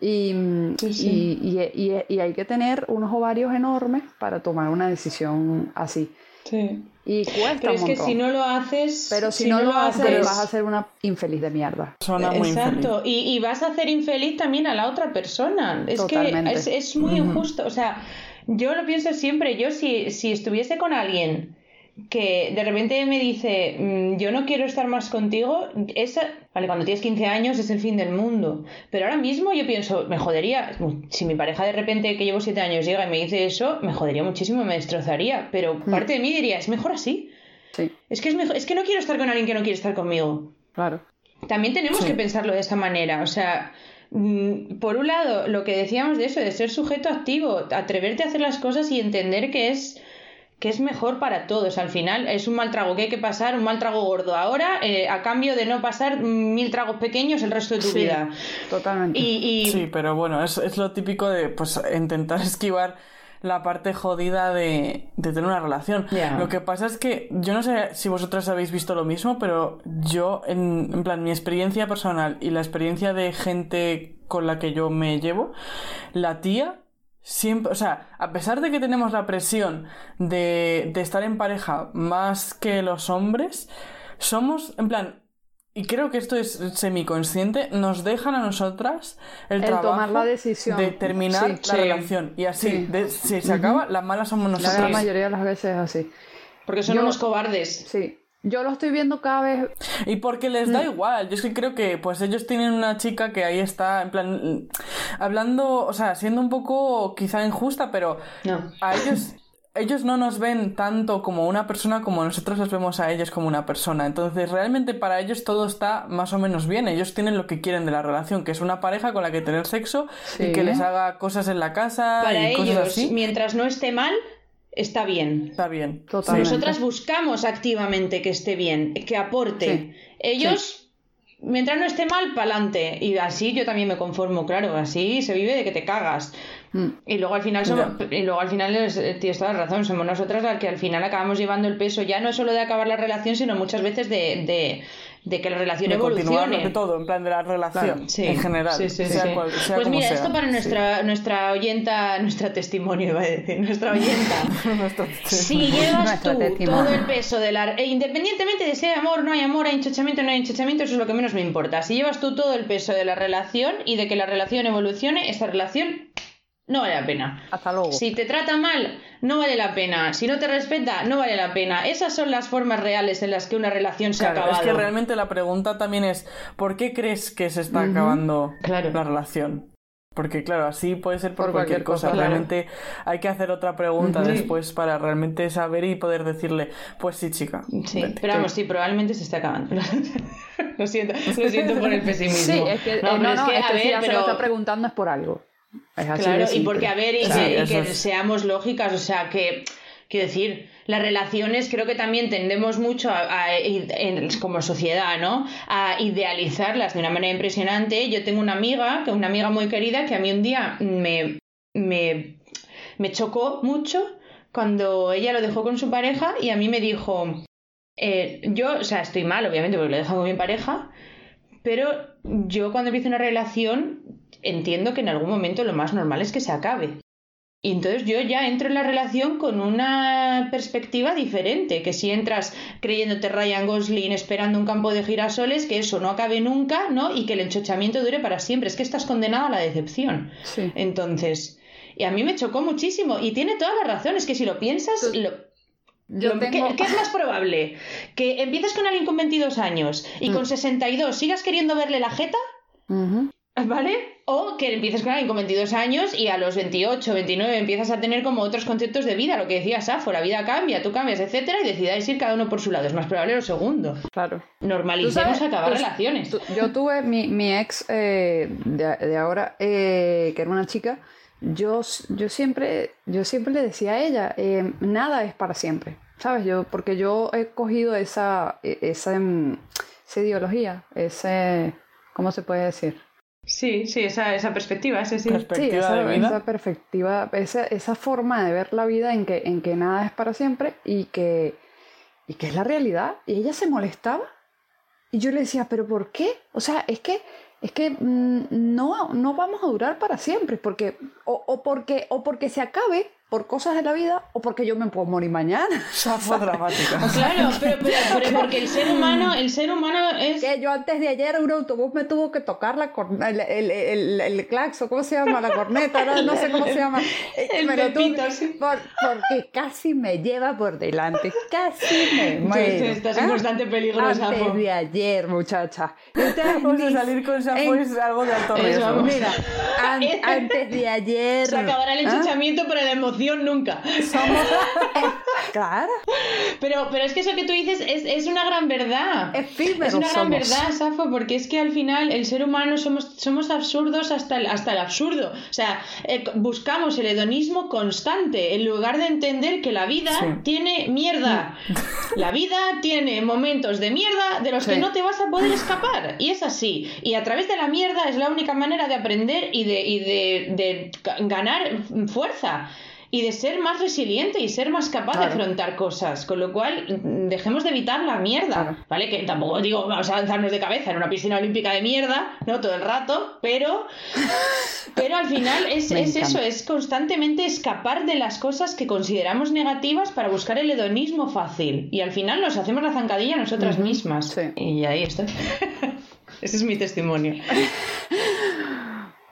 Y, Sí, sí. y, y- y- y hay que tener unos ovarios enormes para tomar una decisión así. Sí. Y cuesta Pero un es que si no lo haces. Pero si, no, lo haces, haces- vas a ser una infeliz de mierda. Suena muy. Exacto, y, y vas a hacer infeliz también a la otra persona. Es Totalmente. que es, es muy injusto. O sea, yo lo pienso siempre. Yo, si, si estuviese con alguien que de repente me dice, "Mm, yo no quiero estar más contigo, esa, vale, cuando tienes 15 años es el fin del mundo. Pero ahora mismo yo pienso, me jodería. Si mi pareja de repente que llevo 7 años llega y me dice eso, me jodería muchísimo, me destrozaría. Pero parte de mí diría, es mejor así. Sí, Es que, es, mejor, es que no quiero estar con alguien que no quiere estar conmigo. claro. También tenemos Sí. que pensarlo de esta manera. O sea, mm, por un lado, lo que decíamos de eso, de ser sujeto activo, atreverte a hacer las cosas y entender que es que es mejor para todos. Al final es un mal trago que hay que pasar, un mal trago gordo ahora, eh, a cambio de no pasar mil tragos pequeños el resto de tu Sí, vida. Totalmente. Y, y- Sí, pero bueno, es, es lo típico de pues intentar esquivar la parte jodida de, de tener una relación. Lo que pasa es que yo no sé si vosotras habéis visto lo mismo, pero yo, en, en plan, mi experiencia personal y la experiencia de gente con la que yo me llevo, la tía siempre, o sea, a pesar de que tenemos la presión de, de estar en pareja más que los hombres, somos, en plan, y creo que esto es semiconsciente, nos dejan a nosotras el, El trabajo tomar la decisión. de terminar Sí. la Sí. relación. Y así, Sí. de- si se acaba, las malas somos La gran nosotras. mayoría de las veces es así. porque son yo- unos cobardes. Sí. Yo lo estoy viendo cada vez. Y porque les Mm. da igual. Yo es que creo que pues ellos tienen una chica que ahí está, en plan, mm, hablando, o sea, siendo un poco quizá injusta, pero No. a ellos... Ellos no nos ven tanto como una persona como nosotros los vemos a ellos como una persona. Entonces, realmente para ellos todo está más o menos bien. Ellos tienen lo que quieren de la relación, que es una pareja con la que tener sexo y que les haga cosas en la casa Para y cosas ellos, así. mientras no esté mal, está bien. Está bien. Totalmente. Nosotras buscamos activamente que esté bien, que aporte. Sí, Ellos, mientras no esté mal, pa'lante. Y así yo también me conformo, claro, así se vive de que te cagas. Mm. Y luego al final somos, y luego al final eh, tienes toda la razón, somos nosotras las que al final acabamos llevando el peso ya no solo de acabar la relación, sino muchas veces de, de, de que la relación de evolucione. de todo, en plan de la relación Claro, Sí, en general. sí, sí, sea sí. cual- sea pues mira, sea. esto para nuestra, nuestra oyenta, nuestra testimonio, iba a decir, nuestra oyenta. Nuestro- Si llevas tú testimonio. todo el peso de la... e independientemente de si hay amor, no hay amor, hay enchochamiento, no hay enchochamiento, eso es lo que menos me importa. Si llevas tú todo el peso de la relación y de que la relación evolucione, esta relación no vale la pena. Hasta luego. Si te trata mal, no vale la pena. Si no te respeta, no vale la pena. Esas son las formas reales en las que una relación se ha Claro, acabado. es que realmente la pregunta también es ¿por qué crees que se está acabando Claro. la relación? Porque claro, así puede ser por, Por cualquier, cualquier cosa. cosa, claro. Realmente hay que hacer otra pregunta después para realmente saber y poder decirle, pues sí, chica. Sí, vete". pero vamos, sí, probablemente se está acabando. lo siento, lo siento por el pesimismo. Sí, es que, no, eh, no, es no, que, es a si ver, se lo está preguntando es por algo. Es así de Claro, y porque, a ver, y Sí, que, y eso que es. seamos lógicas, o sea, que, quiero decir, las relaciones creo que también tendemos mucho a, a- en- como sociedad, ¿no? A idealizarlas de una manera impresionante. Yo tengo una amiga, que una amiga muy querida, que a mí un día me, me, me chocó mucho cuando ella lo dejó con su pareja y a mí me dijo, eh, yo, o sea, estoy mal, obviamente, porque lo he dejado con mi pareja, pero yo cuando empiezo una relación entiendo que en algún momento lo más normal es que se acabe. Y entonces yo ya entro en la relación con una perspectiva diferente, que si entras creyéndote Ryan Gosling esperando un campo de girasoles, que eso no acabe nunca, ¿no? Y que el enchochamiento dure para siempre, es que estás condenado a la decepción. Sí. Entonces, y a mí me chocó muchísimo, y tiene toda la razón, es que si lo piensas, lo, Yo tengo... ¿qué, qué es más probable? ¿Que empieces con alguien con 22 años y Mm. con 62 sigas queriendo verle la jeta? ¿Vale? O que empieces con alguien con 22 años y a los 28, 29 empiezas a tener como otros conceptos de vida, lo que decía Safo, la vida cambia, tú cambias, etcétera, y decidáis ir cada uno por su lado. Es más probable lo segundo. Claro. Normalicemos acabar tú- relaciones. tú- yo tuve mi, mi ex eh, de, de ahora, eh, que era una chica, yo, yo, siempre, yo siempre le decía a ella, eh, nada es para siempre, ¿sabes? Yo, porque yo he cogido esa, e- esa, mm, esa ideología, ese, ¿cómo se puede decir? Sí, sí, esa, esa perspectiva, ese sí. Esa, de vida. esa perspectiva, esa, esa forma de ver la vida en que, en que nada es para siempre y que, y que es la realidad. Y ella se molestaba. Y yo le decía, ¿pero por qué? O sea, es que, es que mm, no, no vamos a durar para siempre. Porque, o, o porque, o porque se acabe, por cosas de la vida o porque yo me puedo morir mañana. Safo dramática. Claro, pero, pero, pero porque el ser humano, el ser humano es... Que yo antes de ayer un autobús me tuvo que tocar la corn- el, el, el, el claxo, ¿cómo se llama? La corneta, no, no sé cómo se llama. El Me pepito, sí. por- porque casi me lleva por delante, casi me muero. estás en ¿ah? constante peligro, Antes Safo. de ayer, muchacha. De ni- salir con Safo en- es algo de alto riesgo. Mira, an- antes de ayer. Se acabará el ¿ah? enchuchamiento, pero la emoción nunca. Somos. Claro, Pero, pero es que eso que tú dices es, es una gran verdad. efímeros Es una gran somos. verdad, Safo, porque es que al final el ser humano somos, somos absurdos hasta el, hasta el absurdo. O sea, eh, buscamos el hedonismo constante en lugar de entender que la vida Sí. tiene mierda. La vida tiene momentos de mierda de los que Sí. no te vas a poder escapar. Y es así. Y a través de la mierda es la única manera de aprender y de, y de, de ga- ganar fuerza. Y de ser más resiliente y ser más capaz Claro. de afrontar cosas. Con lo cual, mm, dejemos de evitar la mierda. ¿Vale? Que tampoco digo vamos a lanzarnos de cabeza en una piscina olímpica de mierda, ¿no? Todo el rato, pero. Pero al final es, es eso, es constantemente escapar de las cosas que consideramos negativas para buscar el hedonismo fácil. Y al final nos hacemos la zancadilla nosotras mismas. sí. Y ahí estoy. Ese es mi testimonio.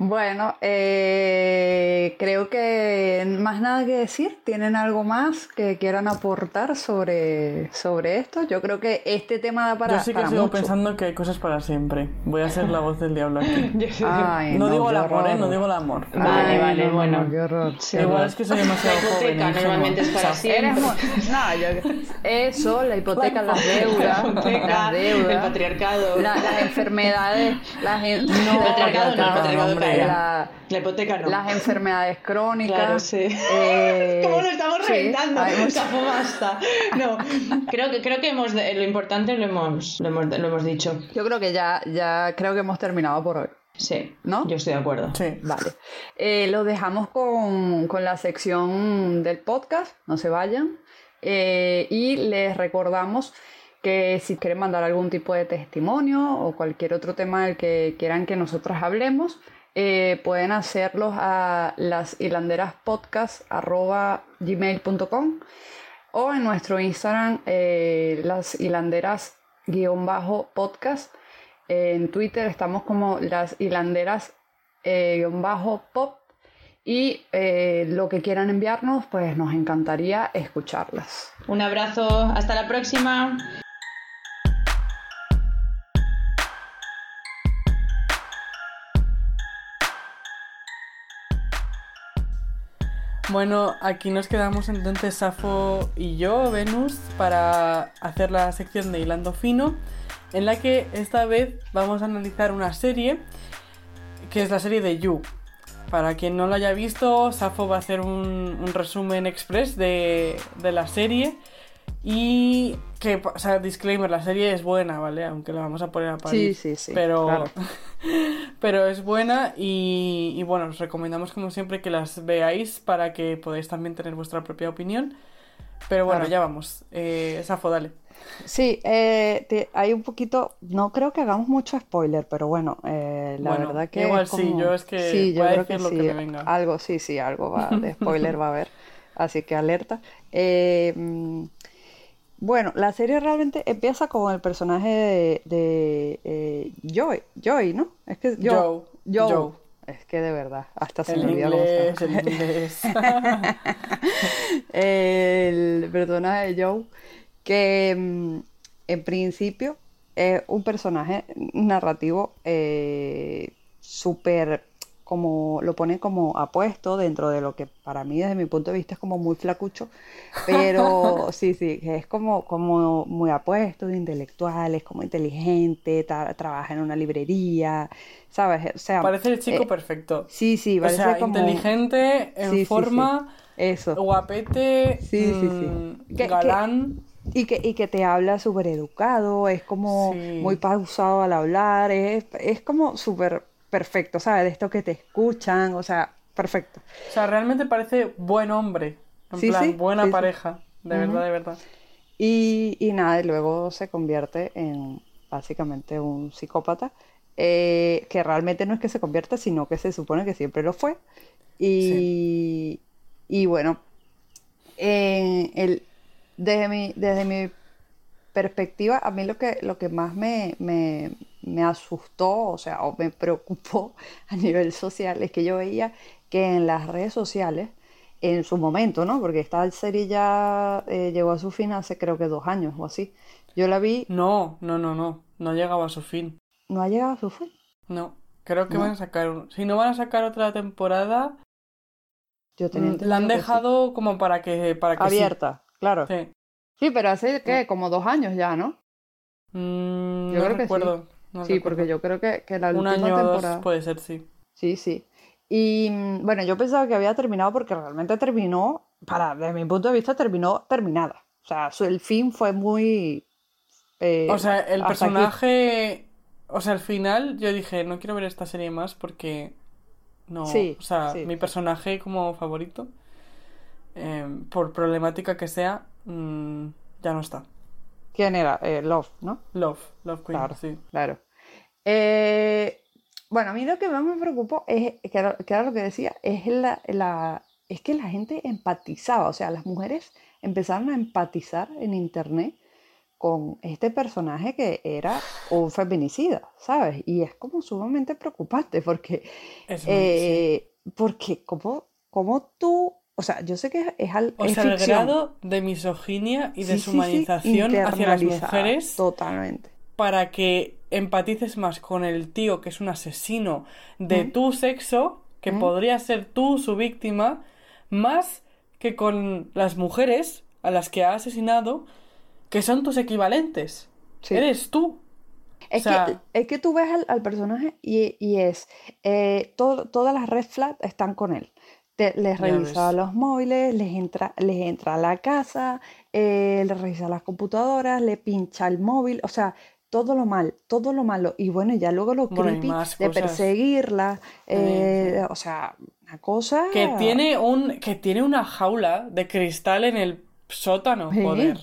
Bueno, eh, creo que más nada que decir. ¿Tienen algo más que quieran aportar sobre, sobre esto? Yo creo que este tema da para. Yo sí que sigo mucho. pensando que hay cosas para siempre. Voy a ser la voz del diablo aquí. Ay, No digo el amor, ¿eh? No digo el amor. Vale, Ay, vale, no, no, bueno. no, qué horror. Sí. Igual horror. es que soy La demasiado joven. hipoteca ingenuo. normalmente es para O sea, Eres siempre. muy- no, yo- eso, la hipoteca, La las hipoteca, deudas, La hipoteca, las deudas, el patriarcado. la- las enfermedades, las No, el patriarcado no, el patriarcado la- La hipoteca no. las enfermedades crónicas. Claro, sí. eh, ¿Cómo lo estamos sí, reventando? Safo, basta. No, creo que, creo que hemos, lo importante lo hemos, lo hemos, lo hemos dicho. Yo creo que ya, ya creo que hemos terminado por hoy. Sí, ¿No? Yo estoy de acuerdo. Sí. Vale. Eh, lo dejamos con, con la sección del podcast, no se vayan. Eh, y les recordamos que si quieren mandar algún tipo de testimonio o cualquier otro tema del que quieran que nosotros hablemos, eh, pueden hacerlos a las o en nuestro Instagram, eh, las hilanderas-podcast. En Twitter estamos como las hilanderas eh, guion bajo y eh, lo que quieran enviarnos pues nos encantaría escucharlas. Un abrazo, hasta la próxima. Bueno, aquí nos quedamos entonces Safo y yo, Venus, para hacer la sección de Hilando Fino, en la que esta vez vamos a analizar una serie, que es la serie de You. Para quien no lo haya visto, Safo va a hacer un, resumen express de la serie. Y que, o sea, disclaimer, la serie es buena, ¿vale? Aunque la vamos a poner a parir. Sí, sí, sí, Pero, claro. pero es buena y, y bueno, os recomendamos como siempre que las veáis para que podáis también tener vuestra propia opinión. Pero bueno, Claro. ya vamos. Eh, Safo, dale. Sí, eh, te- hay un poquito, no creo que hagamos mucho spoiler, pero bueno, eh, la Bueno, verdad que igual sí, yo es que sí, yo a creo decir que lo que me venga. algo, sí, sí, algo va de spoiler va a haber, así que alerta. Eh, mm, bueno, la serie realmente empieza con el personaje de, de, eh, Joy, Joy, ¿no? Es que Joe, Joe, Joe. Es que de verdad, hasta se El me cómo se inglés, el inglés. el personaje de Joe, que mm, en principio es un personaje narrativo eh, súper, como lo pone como apuesto dentro de lo que para mí desde mi punto de vista es como muy flacucho, pero sí, sí, es como, como muy apuesto, intelectual, es como inteligente, tra- trabaja en una librería, ¿sabes? O sea, Parece el chico eh, perfecto. sí, sí, o parece sea, como... inteligente, en Sí, sí, sí. forma, Eso. guapete, Sí, sí, sí. mm, Que- que- galán. Y que, y que te habla súper educado, es como Sí. muy pausado al hablar, es, es como súper perfecto, ¿sabes? De esto que te escuchan, o sea, perfecto. O sea, realmente parece buen hombre. En Sí, plan, sí, buena sí, pareja. De verdad, de verdad. Y, y nada, y luego se convierte en básicamente un psicópata, eh, que realmente no es que se convierta, sino que se supone que siempre lo fue. Y, Y bueno, en el, desde, mi, desde mi perspectiva, a mí lo que, lo que más me, me, me asustó, o sea, o me preocupó a nivel social, es que yo veía que en las redes sociales, en su momento, ¿no? Porque esta serie ya eh, llegó a su fin hace creo que dos años o así. Yo la vi, No, no, no, no. No llegaba a su fin. no ha llegado a su fin. No. Creo que No. van a sacar. Si no van a sacar otra temporada, Yo tenía mm, la han sí. dejado como para que, para que sí. abierta, claro. Sí. Sí, pero hace que como dos años ya, ¿no? Mm, Yo no creo que sí. No sí, recuerdo. porque yo creo que, que la Un última año o dos temporada. puede ser, sí. Sí, sí. Y mm, bueno, yo pensaba que había terminado porque realmente terminó, para, desde mi punto de vista, terminó terminada. O sea, su- el fin fue muy... eh, O sea, el aquí. personaje. O sea, al final yo dije, no quiero ver esta serie más porque. No. Sí, o sea, sí. mi personaje como favorito, eh, por problemática que sea, mm, ya no está. ¿Quién era? Eh, Love, ¿no? Love, Love Queen, Claro. sí. Claro. Eh, bueno, a mí lo que más me preocupó es, que era, que era lo que decía, es la, la- es que la gente empatizaba, o sea, las mujeres empezaron a empatizar en internet con este personaje que era un feminicida, ¿sabes? Y es como sumamente preocupante porque, eh, porque como, como tú, o sea, yo sé que es, al- O es sea, el grado de misoginia y Sí, sí, sí, deshumanización hacia las mujeres Totalmente. para que empatices más con el tío que es un asesino de Mm. tu sexo, que Mm. podría ser tú su víctima, más que con las mujeres a las que ha asesinado, que son tus equivalentes. Sí. Eres tú. Es, O sea- que, es que tú ves al, al personaje y, y es, eh, todo- todas las red flags están con él. Te- les revisa los móviles, les entra, les entra a la casa, eh, les revisa las computadoras, le pincha el móvil, o sea, todo lo mal, todo lo malo. Y bueno, ya luego lo Bueno, creepy de perseguirla, eh, o sea, una cosa... Que tiene un, que tiene una jaula de cristal en el sótano, Sí. joder.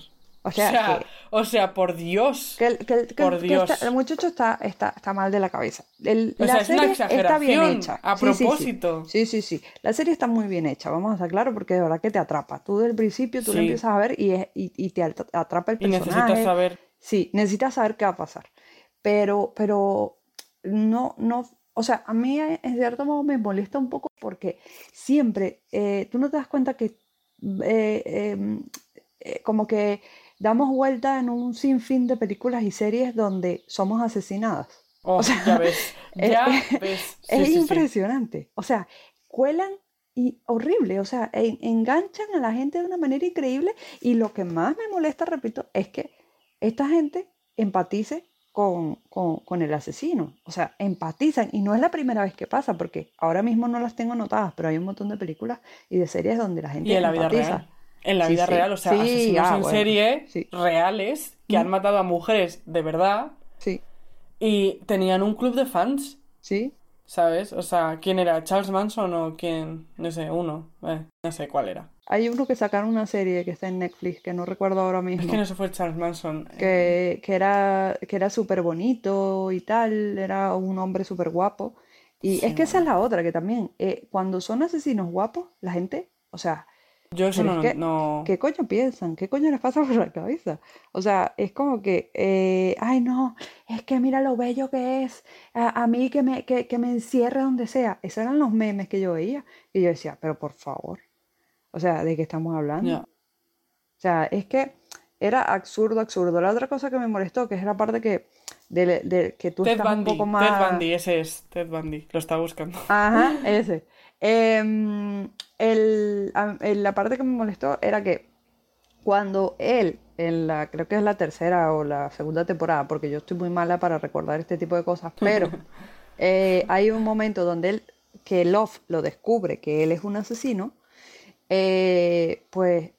O sea, que- o sea, por Dios. Que, que Por Dios. está- el muchacho está, está, está mal de la cabeza. El- O la sea, es una serie está bien hecha. a Sí, sí, sí. propósito. Sí, sí, sí. La serie está muy bien hecha, vamos a estar claros, porque de verdad que te atrapa. Tú del principio, tú lo Sí. empiezas a ver y, es- y, y te at- atrapa el Y necesitas personaje. saber. Sí, necesitas saber qué va a pasar. Pero, pero no, no, o sea, a mí eh, en cierto modo me molesta un poco porque siempre eh, tú no te das cuenta que eh, em, eh, como que damos vuelta en un sinfín de películas y series donde somos asesinadas. Oh, ya ves. eh, Ya ves. Sí, es sí, sí. impresionante. O sea, cuelan y horrible. O sea, en- enganchan a la gente de una manera increíble. Y lo que más me molesta, repito, es que esta gente empatice con, con- con el asesino. O sea, empatizan. Y no es la primera vez que pasa, porque ahora mismo no las tengo anotadas, pero hay un montón de películas y de series donde la gente Y en la vida empatiza. real. En la Sí, vida sí. real, o sea, Sí, asesinos ah, en bueno, serie reales que han matado a mujeres de verdad Sí, y tenían un club de fans, sí. ¿sabes? O sea, ¿quién era? ¿Charles Manson o quién? No sé, uno. Eh, no sé cuál era. Hay uno que sacaron una serie que está en Netflix, que no recuerdo ahora mismo. Es que no se fue Charles Manson. eh, que, que era, que era súper bonito y tal, era un hombre súper guapo. Y Sí, es que esa es la otra, que también, eh, cuando son asesinos guapos, la gente, o sea, Yo eso no, que- no... ¿qué coño piensan? ¿Qué coño les pasa por la cabeza? O sea, es como que, eh, ay no, es que mira lo bello que es, a, a mí que me, que, que me encierre donde sea. Esos eran los memes que yo veía. Y yo decía, pero por favor, o sea, ¿de qué estamos hablando? O sea, es que era absurdo, absurdo. La otra cosa que me molestó, que es la parte que, de, de- que tú Ted estás un poco más... Ted Bundy, ese es Ted Bundy, lo está buscando. Ajá, ese. El- a- el- la parte que me molestó era que cuando él, en la, creo que es la tercera o la segunda temporada, porque yo estoy muy mala para recordar este tipo de cosas, pero eh, hay un momento donde él, que Love lo descubre que él es un asesino, eh, pues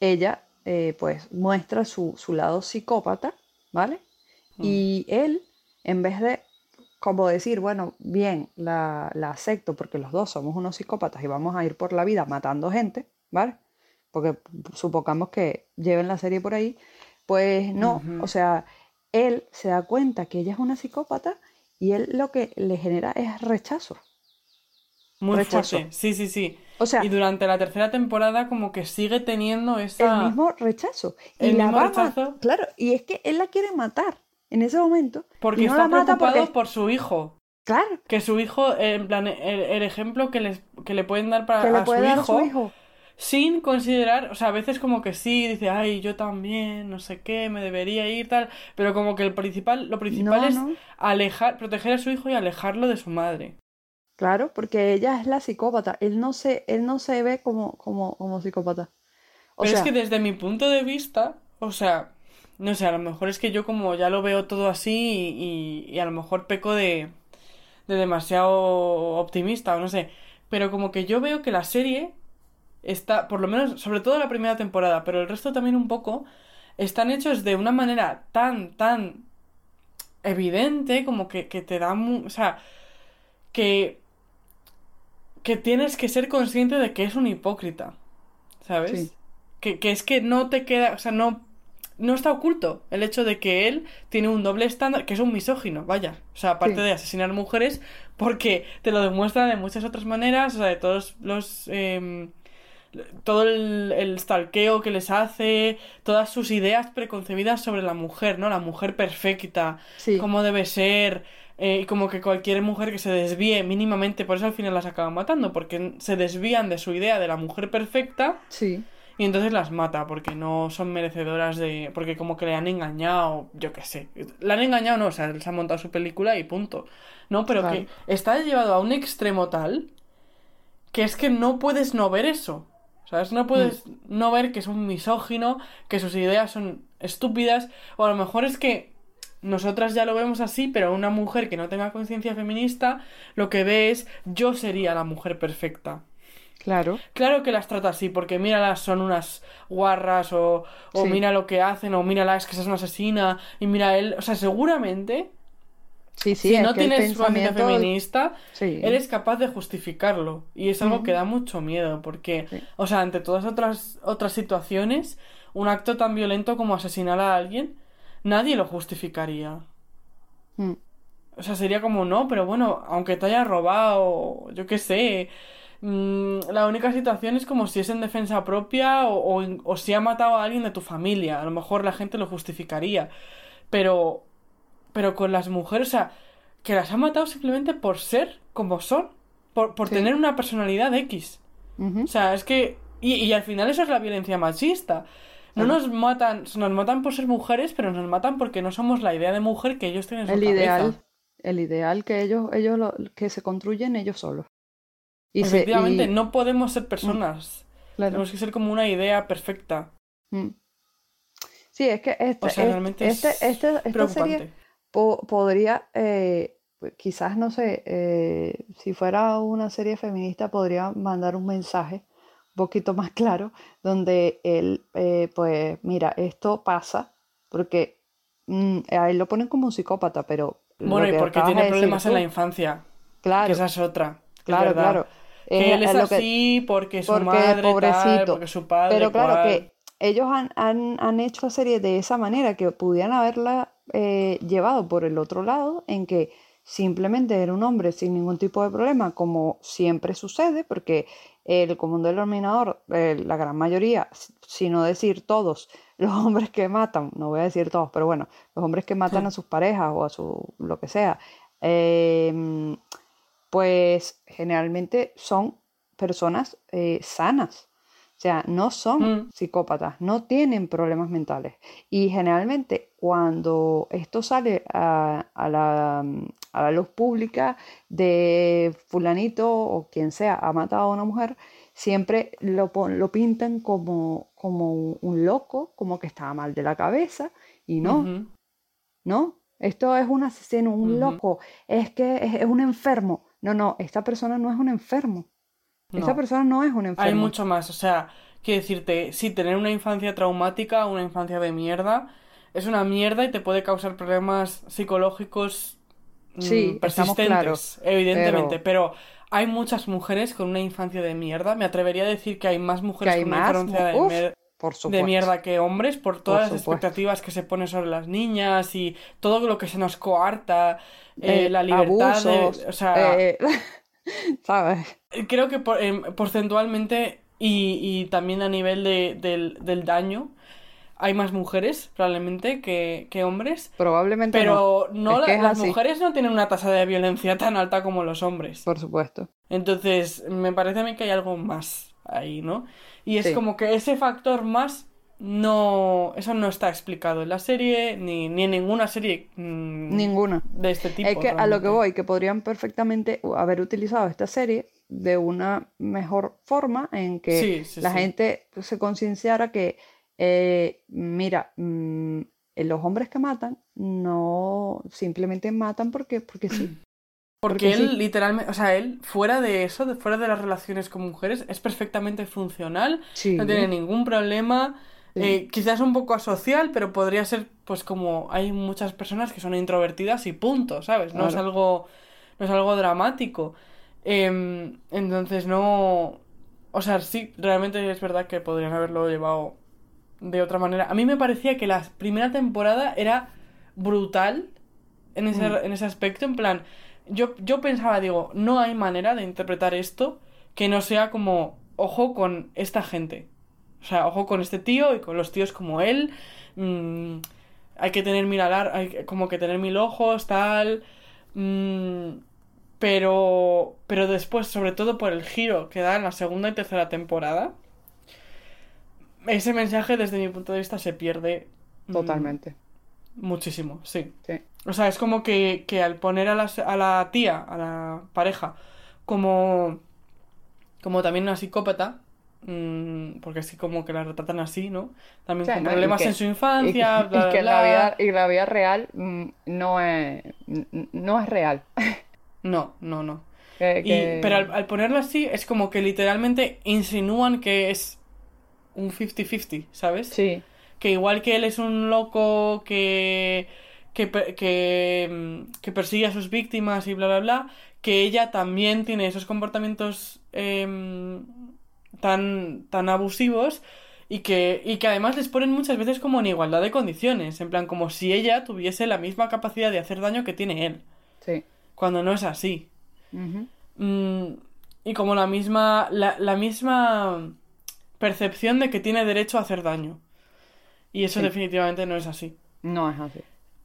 ella eh, pues muestra su, su lado psicópata, ¿vale? Y él, en vez de como decir, bueno, bien, la, la acepto porque los dos somos unos psicópatas y vamos a ir por la vida matando gente, ¿vale? Porque supongamos que lleven la serie por ahí, pues no, o sea, él se da cuenta que ella es una psicópata y él lo que le genera es rechazo. Muy rechazo. fuerte. Sí, sí, sí. O sea, y durante la tercera temporada como que sigue teniendo esa... el mismo rechazo. Y el la mismo va a. Claro, y es que él la quiere matar en ese momento. Porque y no está la mata preocupado porque... por su hijo. Claro, Que su hijo, en plan, el, el ejemplo que, les, que le pueden dar para que le a puede su dar hijo, a su hijo. sin considerar, o sea, a veces como que sí, dice, ay, yo también, no sé qué, me debería ir, tal, pero como que el principal, lo principal No, es no. alejar, proteger a su hijo y alejarlo de su madre. Claro, porque ella es la psicópata. Él no se, él no se ve como, como, como psicópata. O Pero sea, es que desde mi punto de vista, o sea, no sé, a lo mejor es que yo como ya lo veo todo así y, y- y a lo mejor peco de, de demasiado optimista o no sé, pero como que yo veo que la serie está, por lo menos, sobre todo la primera temporada, pero el resto también un poco, están hechos de una manera tan, tan evidente, como que, que te da, mu- o sea, que, que tienes que ser consciente de que es un hipócrita, ¿sabes? Sí. Que, que es que no te queda, o sea, no, no está oculto el hecho de que él tiene un doble estándar, que es un misógino, vaya. O sea, aparte Sí. de asesinar mujeres, porque te lo demuestra de muchas otras maneras, o sea, de todos los... em, todo el, el stalkeo que les hace, todas sus ideas preconcebidas sobre la mujer, ¿no? La mujer perfecta, sí, cómo debe ser, eh, y como que cualquier mujer que se desvíe mínimamente, por eso al final las acaban matando, porque se desvían de su idea de la mujer perfecta sí, y entonces las mata porque no son merecedoras de. Porque como que le han engañado, yo qué sé. Le han engañado, no, o sea, les han montado su película y punto. No, pero que está llevado a un extremo tal que es que no puedes no ver eso. ¿Sabes? No puedes no ver que es un misógino, que sus ideas son estúpidas, o a lo mejor es que nosotras ya lo vemos así, pero una mujer que no tenga conciencia feminista lo que ve es yo sería la mujer perfecta. claro. Claro que las trata así, porque míralas, son unas guarras, o, o Sí. mira lo que hacen, o mírala, es que esa es una asesina, y mira él, o sea, seguramente, Sí, sí, si no tienes conciencia pensamiento- feminista, Sí. eres capaz de justificarlo, y es algo que da mucho miedo, porque, o sea, ante todas otras, otras situaciones, un acto tan violento como asesinar a alguien, nadie lo justificaría. Mm, O sea, sería como, no, pero bueno, aunque te haya robado, yo qué sé. mm, la única situación es como si es en defensa propia o, o, o si ha matado a alguien de tu familia. A lo mejor la gente lo justificaría. Pero, pero con las mujeres, o sea, que las ha matado simplemente por ser como son. Por, por Sí. tener una personalidad X. O sea, es que. Y, y al final eso es la violencia machista. No nos matan, nos matan por ser mujeres, pero nos matan porque no somos la idea de mujer que ellos tienen en su El cabeza. ideal, el ideal que ellos, ellos lo- que se construyen ellos solos. Y se- Efectivamente, y- no podemos ser personas. claro. Tenemos que ser como una idea perfecta. Mm. Sí, es que este, O sea, este- realmente este- es este- esta preocupante. serie po- podría, eh, pues, quizás, no sé, eh, si fuera una serie feminista, podría mandar un mensaje poquito más claro, donde él, eh, pues, mira, esto pasa, porque mm, a él lo ponen como un psicópata, pero Bueno, y que porque tiene de decir problemas en la infancia. claro, Que esa es otra. claro, claro. Que él es que- así porque su porque madre tal, pobrecito. porque su padre Pero claro cual. que ellos han, han, han hecho la serie de esa manera que pudieran haberla eh, llevado por el otro lado, en que simplemente era un hombre sin ningún tipo de problema, como siempre sucede, porque el común denominador, eh, la gran mayoría, s- si no decir todos, los hombres que matan, no voy a decir todos, pero bueno, los hombres que matan Sí. a sus parejas o a su lo que sea, em, pues generalmente son personas eh, sanas. O sea, no son Mm. psicópatas, no tienen problemas mentales. Y generalmente cuando esto sale a, a la, a la luz pública de fulanito o quien sea ha matado a una mujer, siempre lo, lo pintan como, como un, loco, como que estaba mal de la cabeza. Y no, no, esto es un asesino, un loco, es que es, es un enfermo. No, no, esta persona no es un enfermo. Esta No. persona no es un enfermo. Hay mucho más, o sea, quiero decirte, sí, tener una infancia traumática, una infancia de mierda, es una mierda y te puede causar problemas psicológicos mm, Sí, persistentes, claros, evidentemente, pero... hay muchas mujeres con una infancia de mierda. Me atrevería a decir que hay más mujeres hay con una infancia de, mer- por de mierda que hombres por todas las expectativas que se ponen sobre las niñas y todo lo que se nos coarta, eh, Eh, la libertad de- abusos, o sea, eh, ¿sabes? Creo que por- em, porcentualmente y, y también a nivel de- del, del daño hay más mujeres probablemente que, que hombres. Probablemente Pero no, la- las así. mujeres no tienen una tasa de violencia tan alta como los hombres. por supuesto. Entonces, me parece a mí que hay algo más ahí, ¿no? Y es Sí. como que ese factor más no. Eso no está explicado en la serie, ni, ni en ninguna serie mm, Ninguna. de este tipo. Es que a lo que voy, que podrían perfectamente haber utilizado esta serie de una mejor forma en que Sí, sí, la sí. gente se concienciara que, eh, mira, mm, eh, los hombres que matan no simplemente matan porque, porque sí. Porque, porque él literalmente, o sea, él fuera de eso, de- fuera de las relaciones con mujeres, es perfectamente funcional, no tiene ningún problema. Sí. eh, quizás un poco asocial, pero podría ser, pues como hay muchas personas que son introvertidas y punto, ¿sabes? No es algo, no es algo dramático. Em, entonces no, o sea, sí, realmente es verdad que podrían haberlo llevado de otra manera. A mí me parecía que la primera temporada era brutal en ese, Mm. en ese aspecto, en plan, yo, yo pensaba, digo, no hay manera de interpretar esto que no sea como, ojo con esta gente. O sea, ojo con este tío y con los tíos como él. mm, hay que tener mil alar- hay que- como que tener mil ojos, tal. mm, pero, pero después, sobre todo por el giro que da en la segunda y tercera temporada, ese mensaje desde mi punto de vista se pierde mm, Totalmente. muchísimo, sí. Sí. O sea, es como que, que al poner a la, a la tía, a la pareja, como, como también una psicópata, mm, porque así como que la retratan así, ¿no? También O sea, con no, problemas que- en su infancia, y bla, que la vida, y la vida real mm, no es, no es real. No, no, no. Que- Y- que- pero al, al ponerlo así, es como que literalmente insinúan que es un 50-50, ¿sabes? Sí, que igual que él es un loco que, que, mm, que persigue a sus víctimas y bla, bla, bla, que ella también tiene esos comportamientos em, tan, tan abusivos y que, y que además les ponen muchas veces como en igualdad de condiciones, en plan como si ella tuviese la misma capacidad de hacer daño que tiene él, sí. cuando no es así. Mm, y como la misma, la, la misma percepción de que tiene derecho a hacer daño. Y eso Sí. definitivamente no es así. No es así.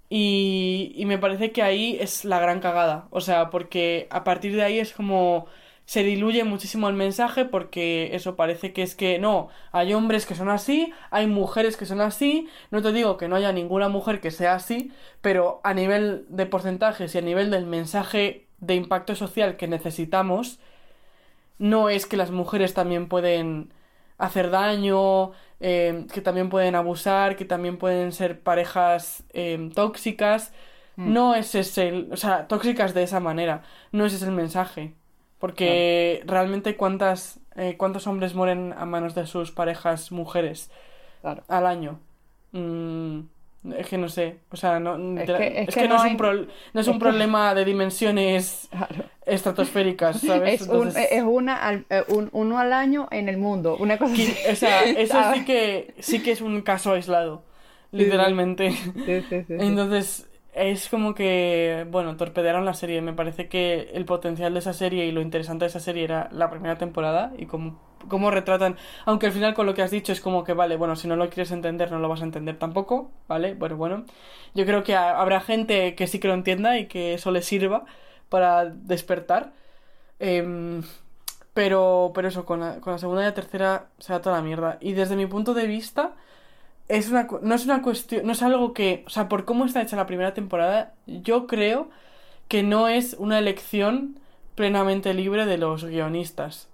Y, y me parece que ahí es la gran cagada. O sea, porque a partir de ahí es como se diluye muchísimo el mensaje porque eso parece que es que no, hay hombres que son así, hay mujeres que son así, no te digo que no haya ninguna mujer que sea así, pero a nivel de porcentajes y a nivel del mensaje de impacto social que necesitamos, no es que las mujeres también pueden hacer daño, eh, que también pueden abusar, que también pueden ser parejas eh, tóxicas. Mm. No es ese, el- o sea, tóxicas de esa manera. No ese es el mensaje. Porque realmente cuántas, eh, cuántos hombres mueren a manos de sus parejas mujeres Claro. al año. Mm, es que no sé, o sea, no, Es que- es es que que no, no es hay- un, pro- no es un problema de dimensiones Claro. estratosféricas, ¿sabes? Es, un, Entonces- es una al- eh, un- uno al año en el mundo. Una cosa así. O sea, eso sí que, sí que es un caso aislado, literalmente. Sí, sí, sí, sí. Entonces, es como que, bueno, torpedearon la serie. Me parece que el potencial de esa serie y lo interesante de esa serie era la primera temporada y cómo, retratan. Aunque al final con lo que has dicho es como que, vale, bueno, si no lo quieres entender, no lo vas a entender tampoco, ¿vale? Pero bueno, yo creo que ha- habrá gente que sí que lo entienda y que eso le sirva para despertar. Em, pero, pero eso, con la, con la segunda y la tercera se da toda la mierda. Y desde mi punto de vista, es una, no es una cuestión, no es algo que, o sea, por cómo está hecha la primera temporada, yo creo que no es una elección plenamente libre de los guionistas.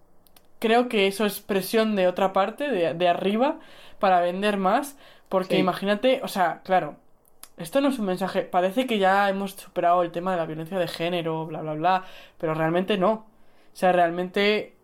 Creo que eso es presión de otra parte, de, de arriba, para vender más, porque Sí. imagínate, o sea, claro, esto no es un mensaje, parece que ya hemos superado el tema de la violencia de género, bla, bla, bla, pero realmente no. O sea, realmente,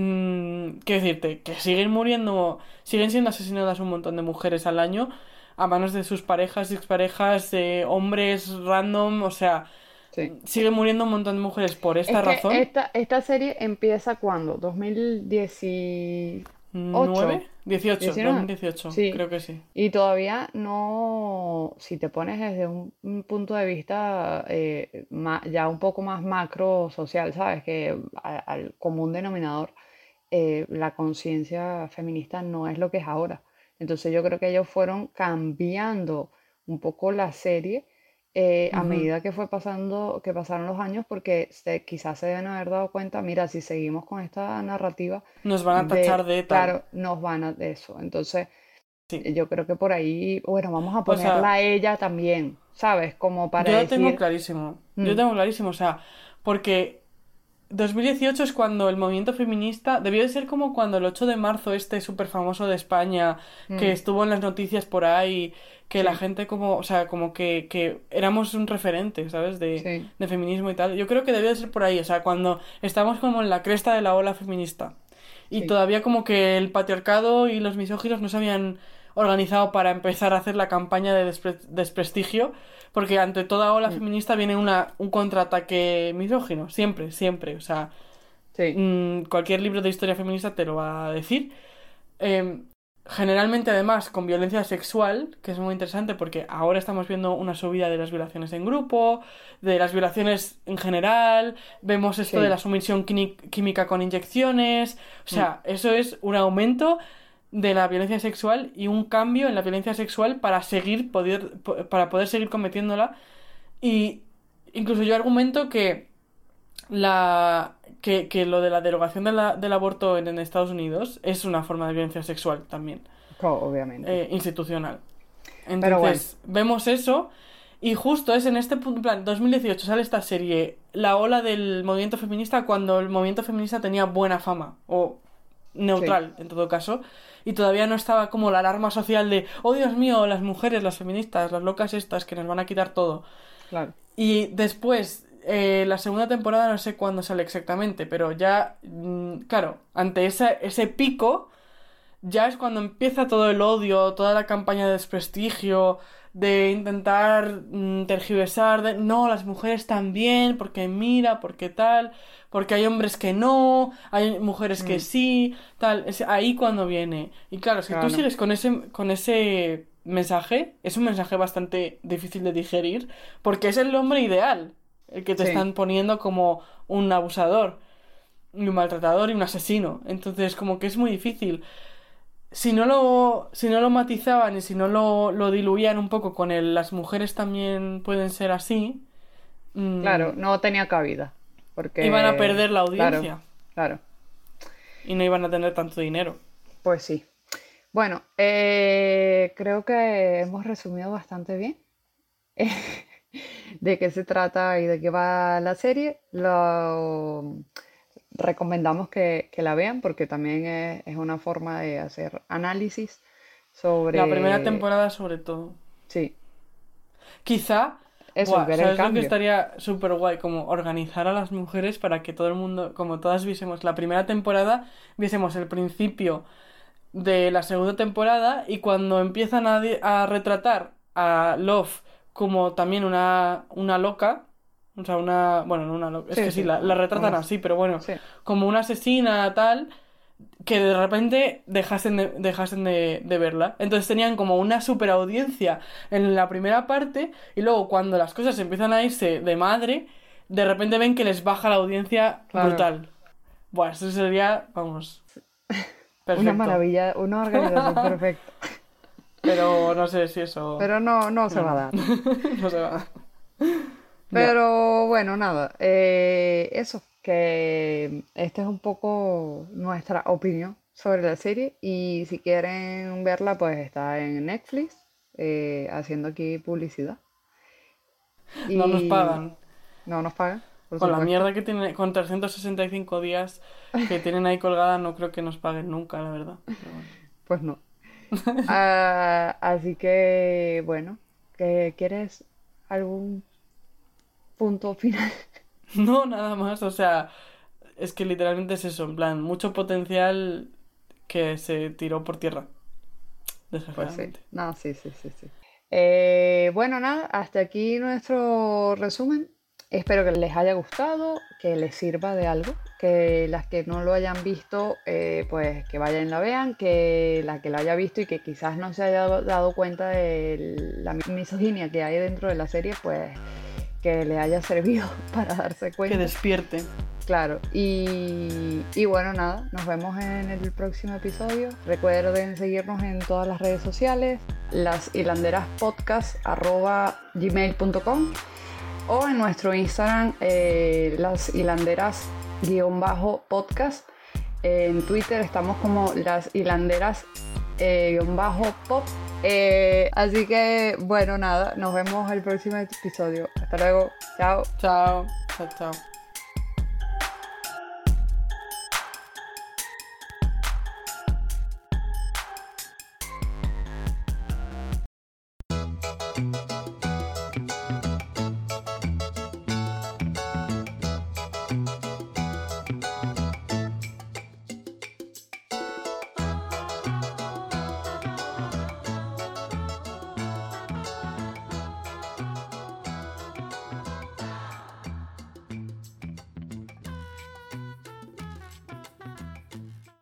mm, quiero decirte, que siguen muriendo, siguen siendo asesinadas un montón de mujeres al año a manos de sus parejas exparejas, de hombres random, o sea, Sí. siguen muriendo un montón de mujeres por esta Es que razón. esta, esta serie empieza cuando? 2018. ¿Nueve? 18, 19. 2018, Sí. creo que sí. Y todavía no, si te pones desde un, un punto de vista eh, ma- ya un poco más macro social, ¿sabes? Que al común denominador, eh, la conciencia feminista no es lo que es ahora. Entonces yo creo que ellos fueron cambiando un poco la serie eh, a Ujú. medida que fue pasando, que pasaron los años, porque se- quizás se deben haber dado cuenta, mira, si seguimos con esta narrativa Nos van a tachar de tal. claro, nos van a de eso. Entonces, Sí. yo creo que por ahí, bueno, vamos a O sea, ponerla a ella también, ¿sabes? Como para Yo lo decir, tengo clarísimo. Yo Mm. tengo clarísimo, o sea, porque 2018 es cuando el movimiento feminista debió de ser como cuando el 8 de marzo este súper famoso de España que Mm. estuvo en las noticias por ahí, que la gente como, o sea, como que, que éramos un referente, ¿sabes? De, Sí. de feminismo y tal. Yo creo que debió de ser por ahí, o sea, cuando estamos como en la cresta de la ola feminista y Sí. todavía como que el patriarcado y los misóginos no se habían organizado para empezar a hacer la campaña de despre- desprestigio, porque ante toda ola Mm. feminista viene una, un contraataque misógino, siempre, siempre, o sea, Sí, mm, cualquier libro de historia feminista te lo va a decir. Eh, generalmente además con violencia sexual, que es muy interesante porque ahora estamos viendo una subida de las violaciones en grupo, de las violaciones en general, vemos esto Sí. de la sumisión química con inyecciones, o sea, eso es un aumento de la violencia sexual y un cambio en la violencia sexual para seguir poder, po- para poder seguir cometiéndola y incluso yo argumento que la que, que lo de la derogación de la- del aborto en, en Estados Unidos es una forma de violencia sexual también, obviamente. eh, institucional. Entonces, vemos eso y justo es en este punto, en plan, 2018 sale esta serie, la ola del movimiento feminista cuando el movimiento feminista tenía buena fama o neutral en todo caso y todavía no estaba como la alarma social de, oh Dios mío, las mujeres, las feministas, las locas estas que nos van a quitar todo. Claro. Y después, eh, la segunda temporada no sé cuándo sale exactamente, pero ya, mm, claro, ante ese, ese pico, ya es cuando empieza todo el odio, toda la campaña de desprestigio, de intentar mm, tergiversar, de no, las mujeres también, porque mira, porque tal, porque hay hombres que no, hay mujeres que Mm. sí, tal, es ahí cuando viene. Y claro, si Claro. tú sigues con ese, con ese mensaje, es un mensaje bastante difícil de digerir, porque es el hombre ideal, el que te Sí. están poniendo como un abusador, y un maltratador y un asesino. Entonces, como que es muy difícil. Si no lo, si no lo matizaban y si no lo, lo diluían un poco con el las mujeres también pueden ser así, mm, Claro, no tenía cabida. Porque... iban a perder la audiencia claro. y no iban a tener tanto dinero. Pues sí. Bueno, eh, creo que hemos resumido bastante bien de qué se trata y de qué va la serie. Lo recomendamos que, que la vean porque también es, es una forma de hacer análisis sobre... La primera temporada sobre todo. Sí, Quizá, eso, buah, ver el ¿sabes lo que cambio. estaría súper guay? Como organizar a las mujeres para que todo el mundo, como todas viésemos la primera temporada, viésemos el principio de la segunda temporada y cuando empiezan a, a retratar a Love como también una, una loca, o sea, una, bueno, no una loca, es que sí, sí, la, la retratan así, pero bueno, Sí, como una asesina tal, que de repente dejasen de, dejasen de, de verla. Entonces tenían como una super audiencia en la primera parte y luego cuando las cosas empiezan a irse de madre, de repente ven que les baja la audiencia Claro. brutal. Buah, eso sería, vamos, una maravilla, una organización perfecta. Pero no sé si eso Pero no, no se va a dar. no se va. Pero bueno, nada, eh, eso, que esta es un poco nuestra opinión sobre la serie y si quieren verla, pues está en Netflix, eh, haciendo aquí publicidad. No nos Y- pagan. No nos pagan, Con la mierda que tiene, con 365 días que tienen ahí colgada, no creo que nos paguen nunca, la verdad. Pero bueno. Pues no. Ah, así que, bueno, ¿que- ¿quieres algún punto final? No, nada más, o sea, es que literalmente es eso, en plan, mucho potencial que se tiró por tierra. Pues sí, no, sí, sí, sí, sí. Eh, bueno, nada, hasta aquí nuestro resumen. Espero que les haya gustado, que les sirva de algo, que las que no lo hayan visto, eh, pues que vayan y la vean, que la que lo haya visto y que quizás no se haya dado cuenta de la misoginia que hay dentro de la serie, pues que le haya servido para darse cuenta. Que despierte. Claro, y, y, bueno, nada, nos vemos en el próximo episodio. Recuerden seguirnos en todas las redes sociales, las gmail.com o en nuestro Instagram, eh, las hilanderas-podcast. En Twitter estamos como las hilanderas-pop. Eh, así que, bueno, nada, nos vemos el próximo episodio. Hasta luego. Chao. Chao. Chao, chao.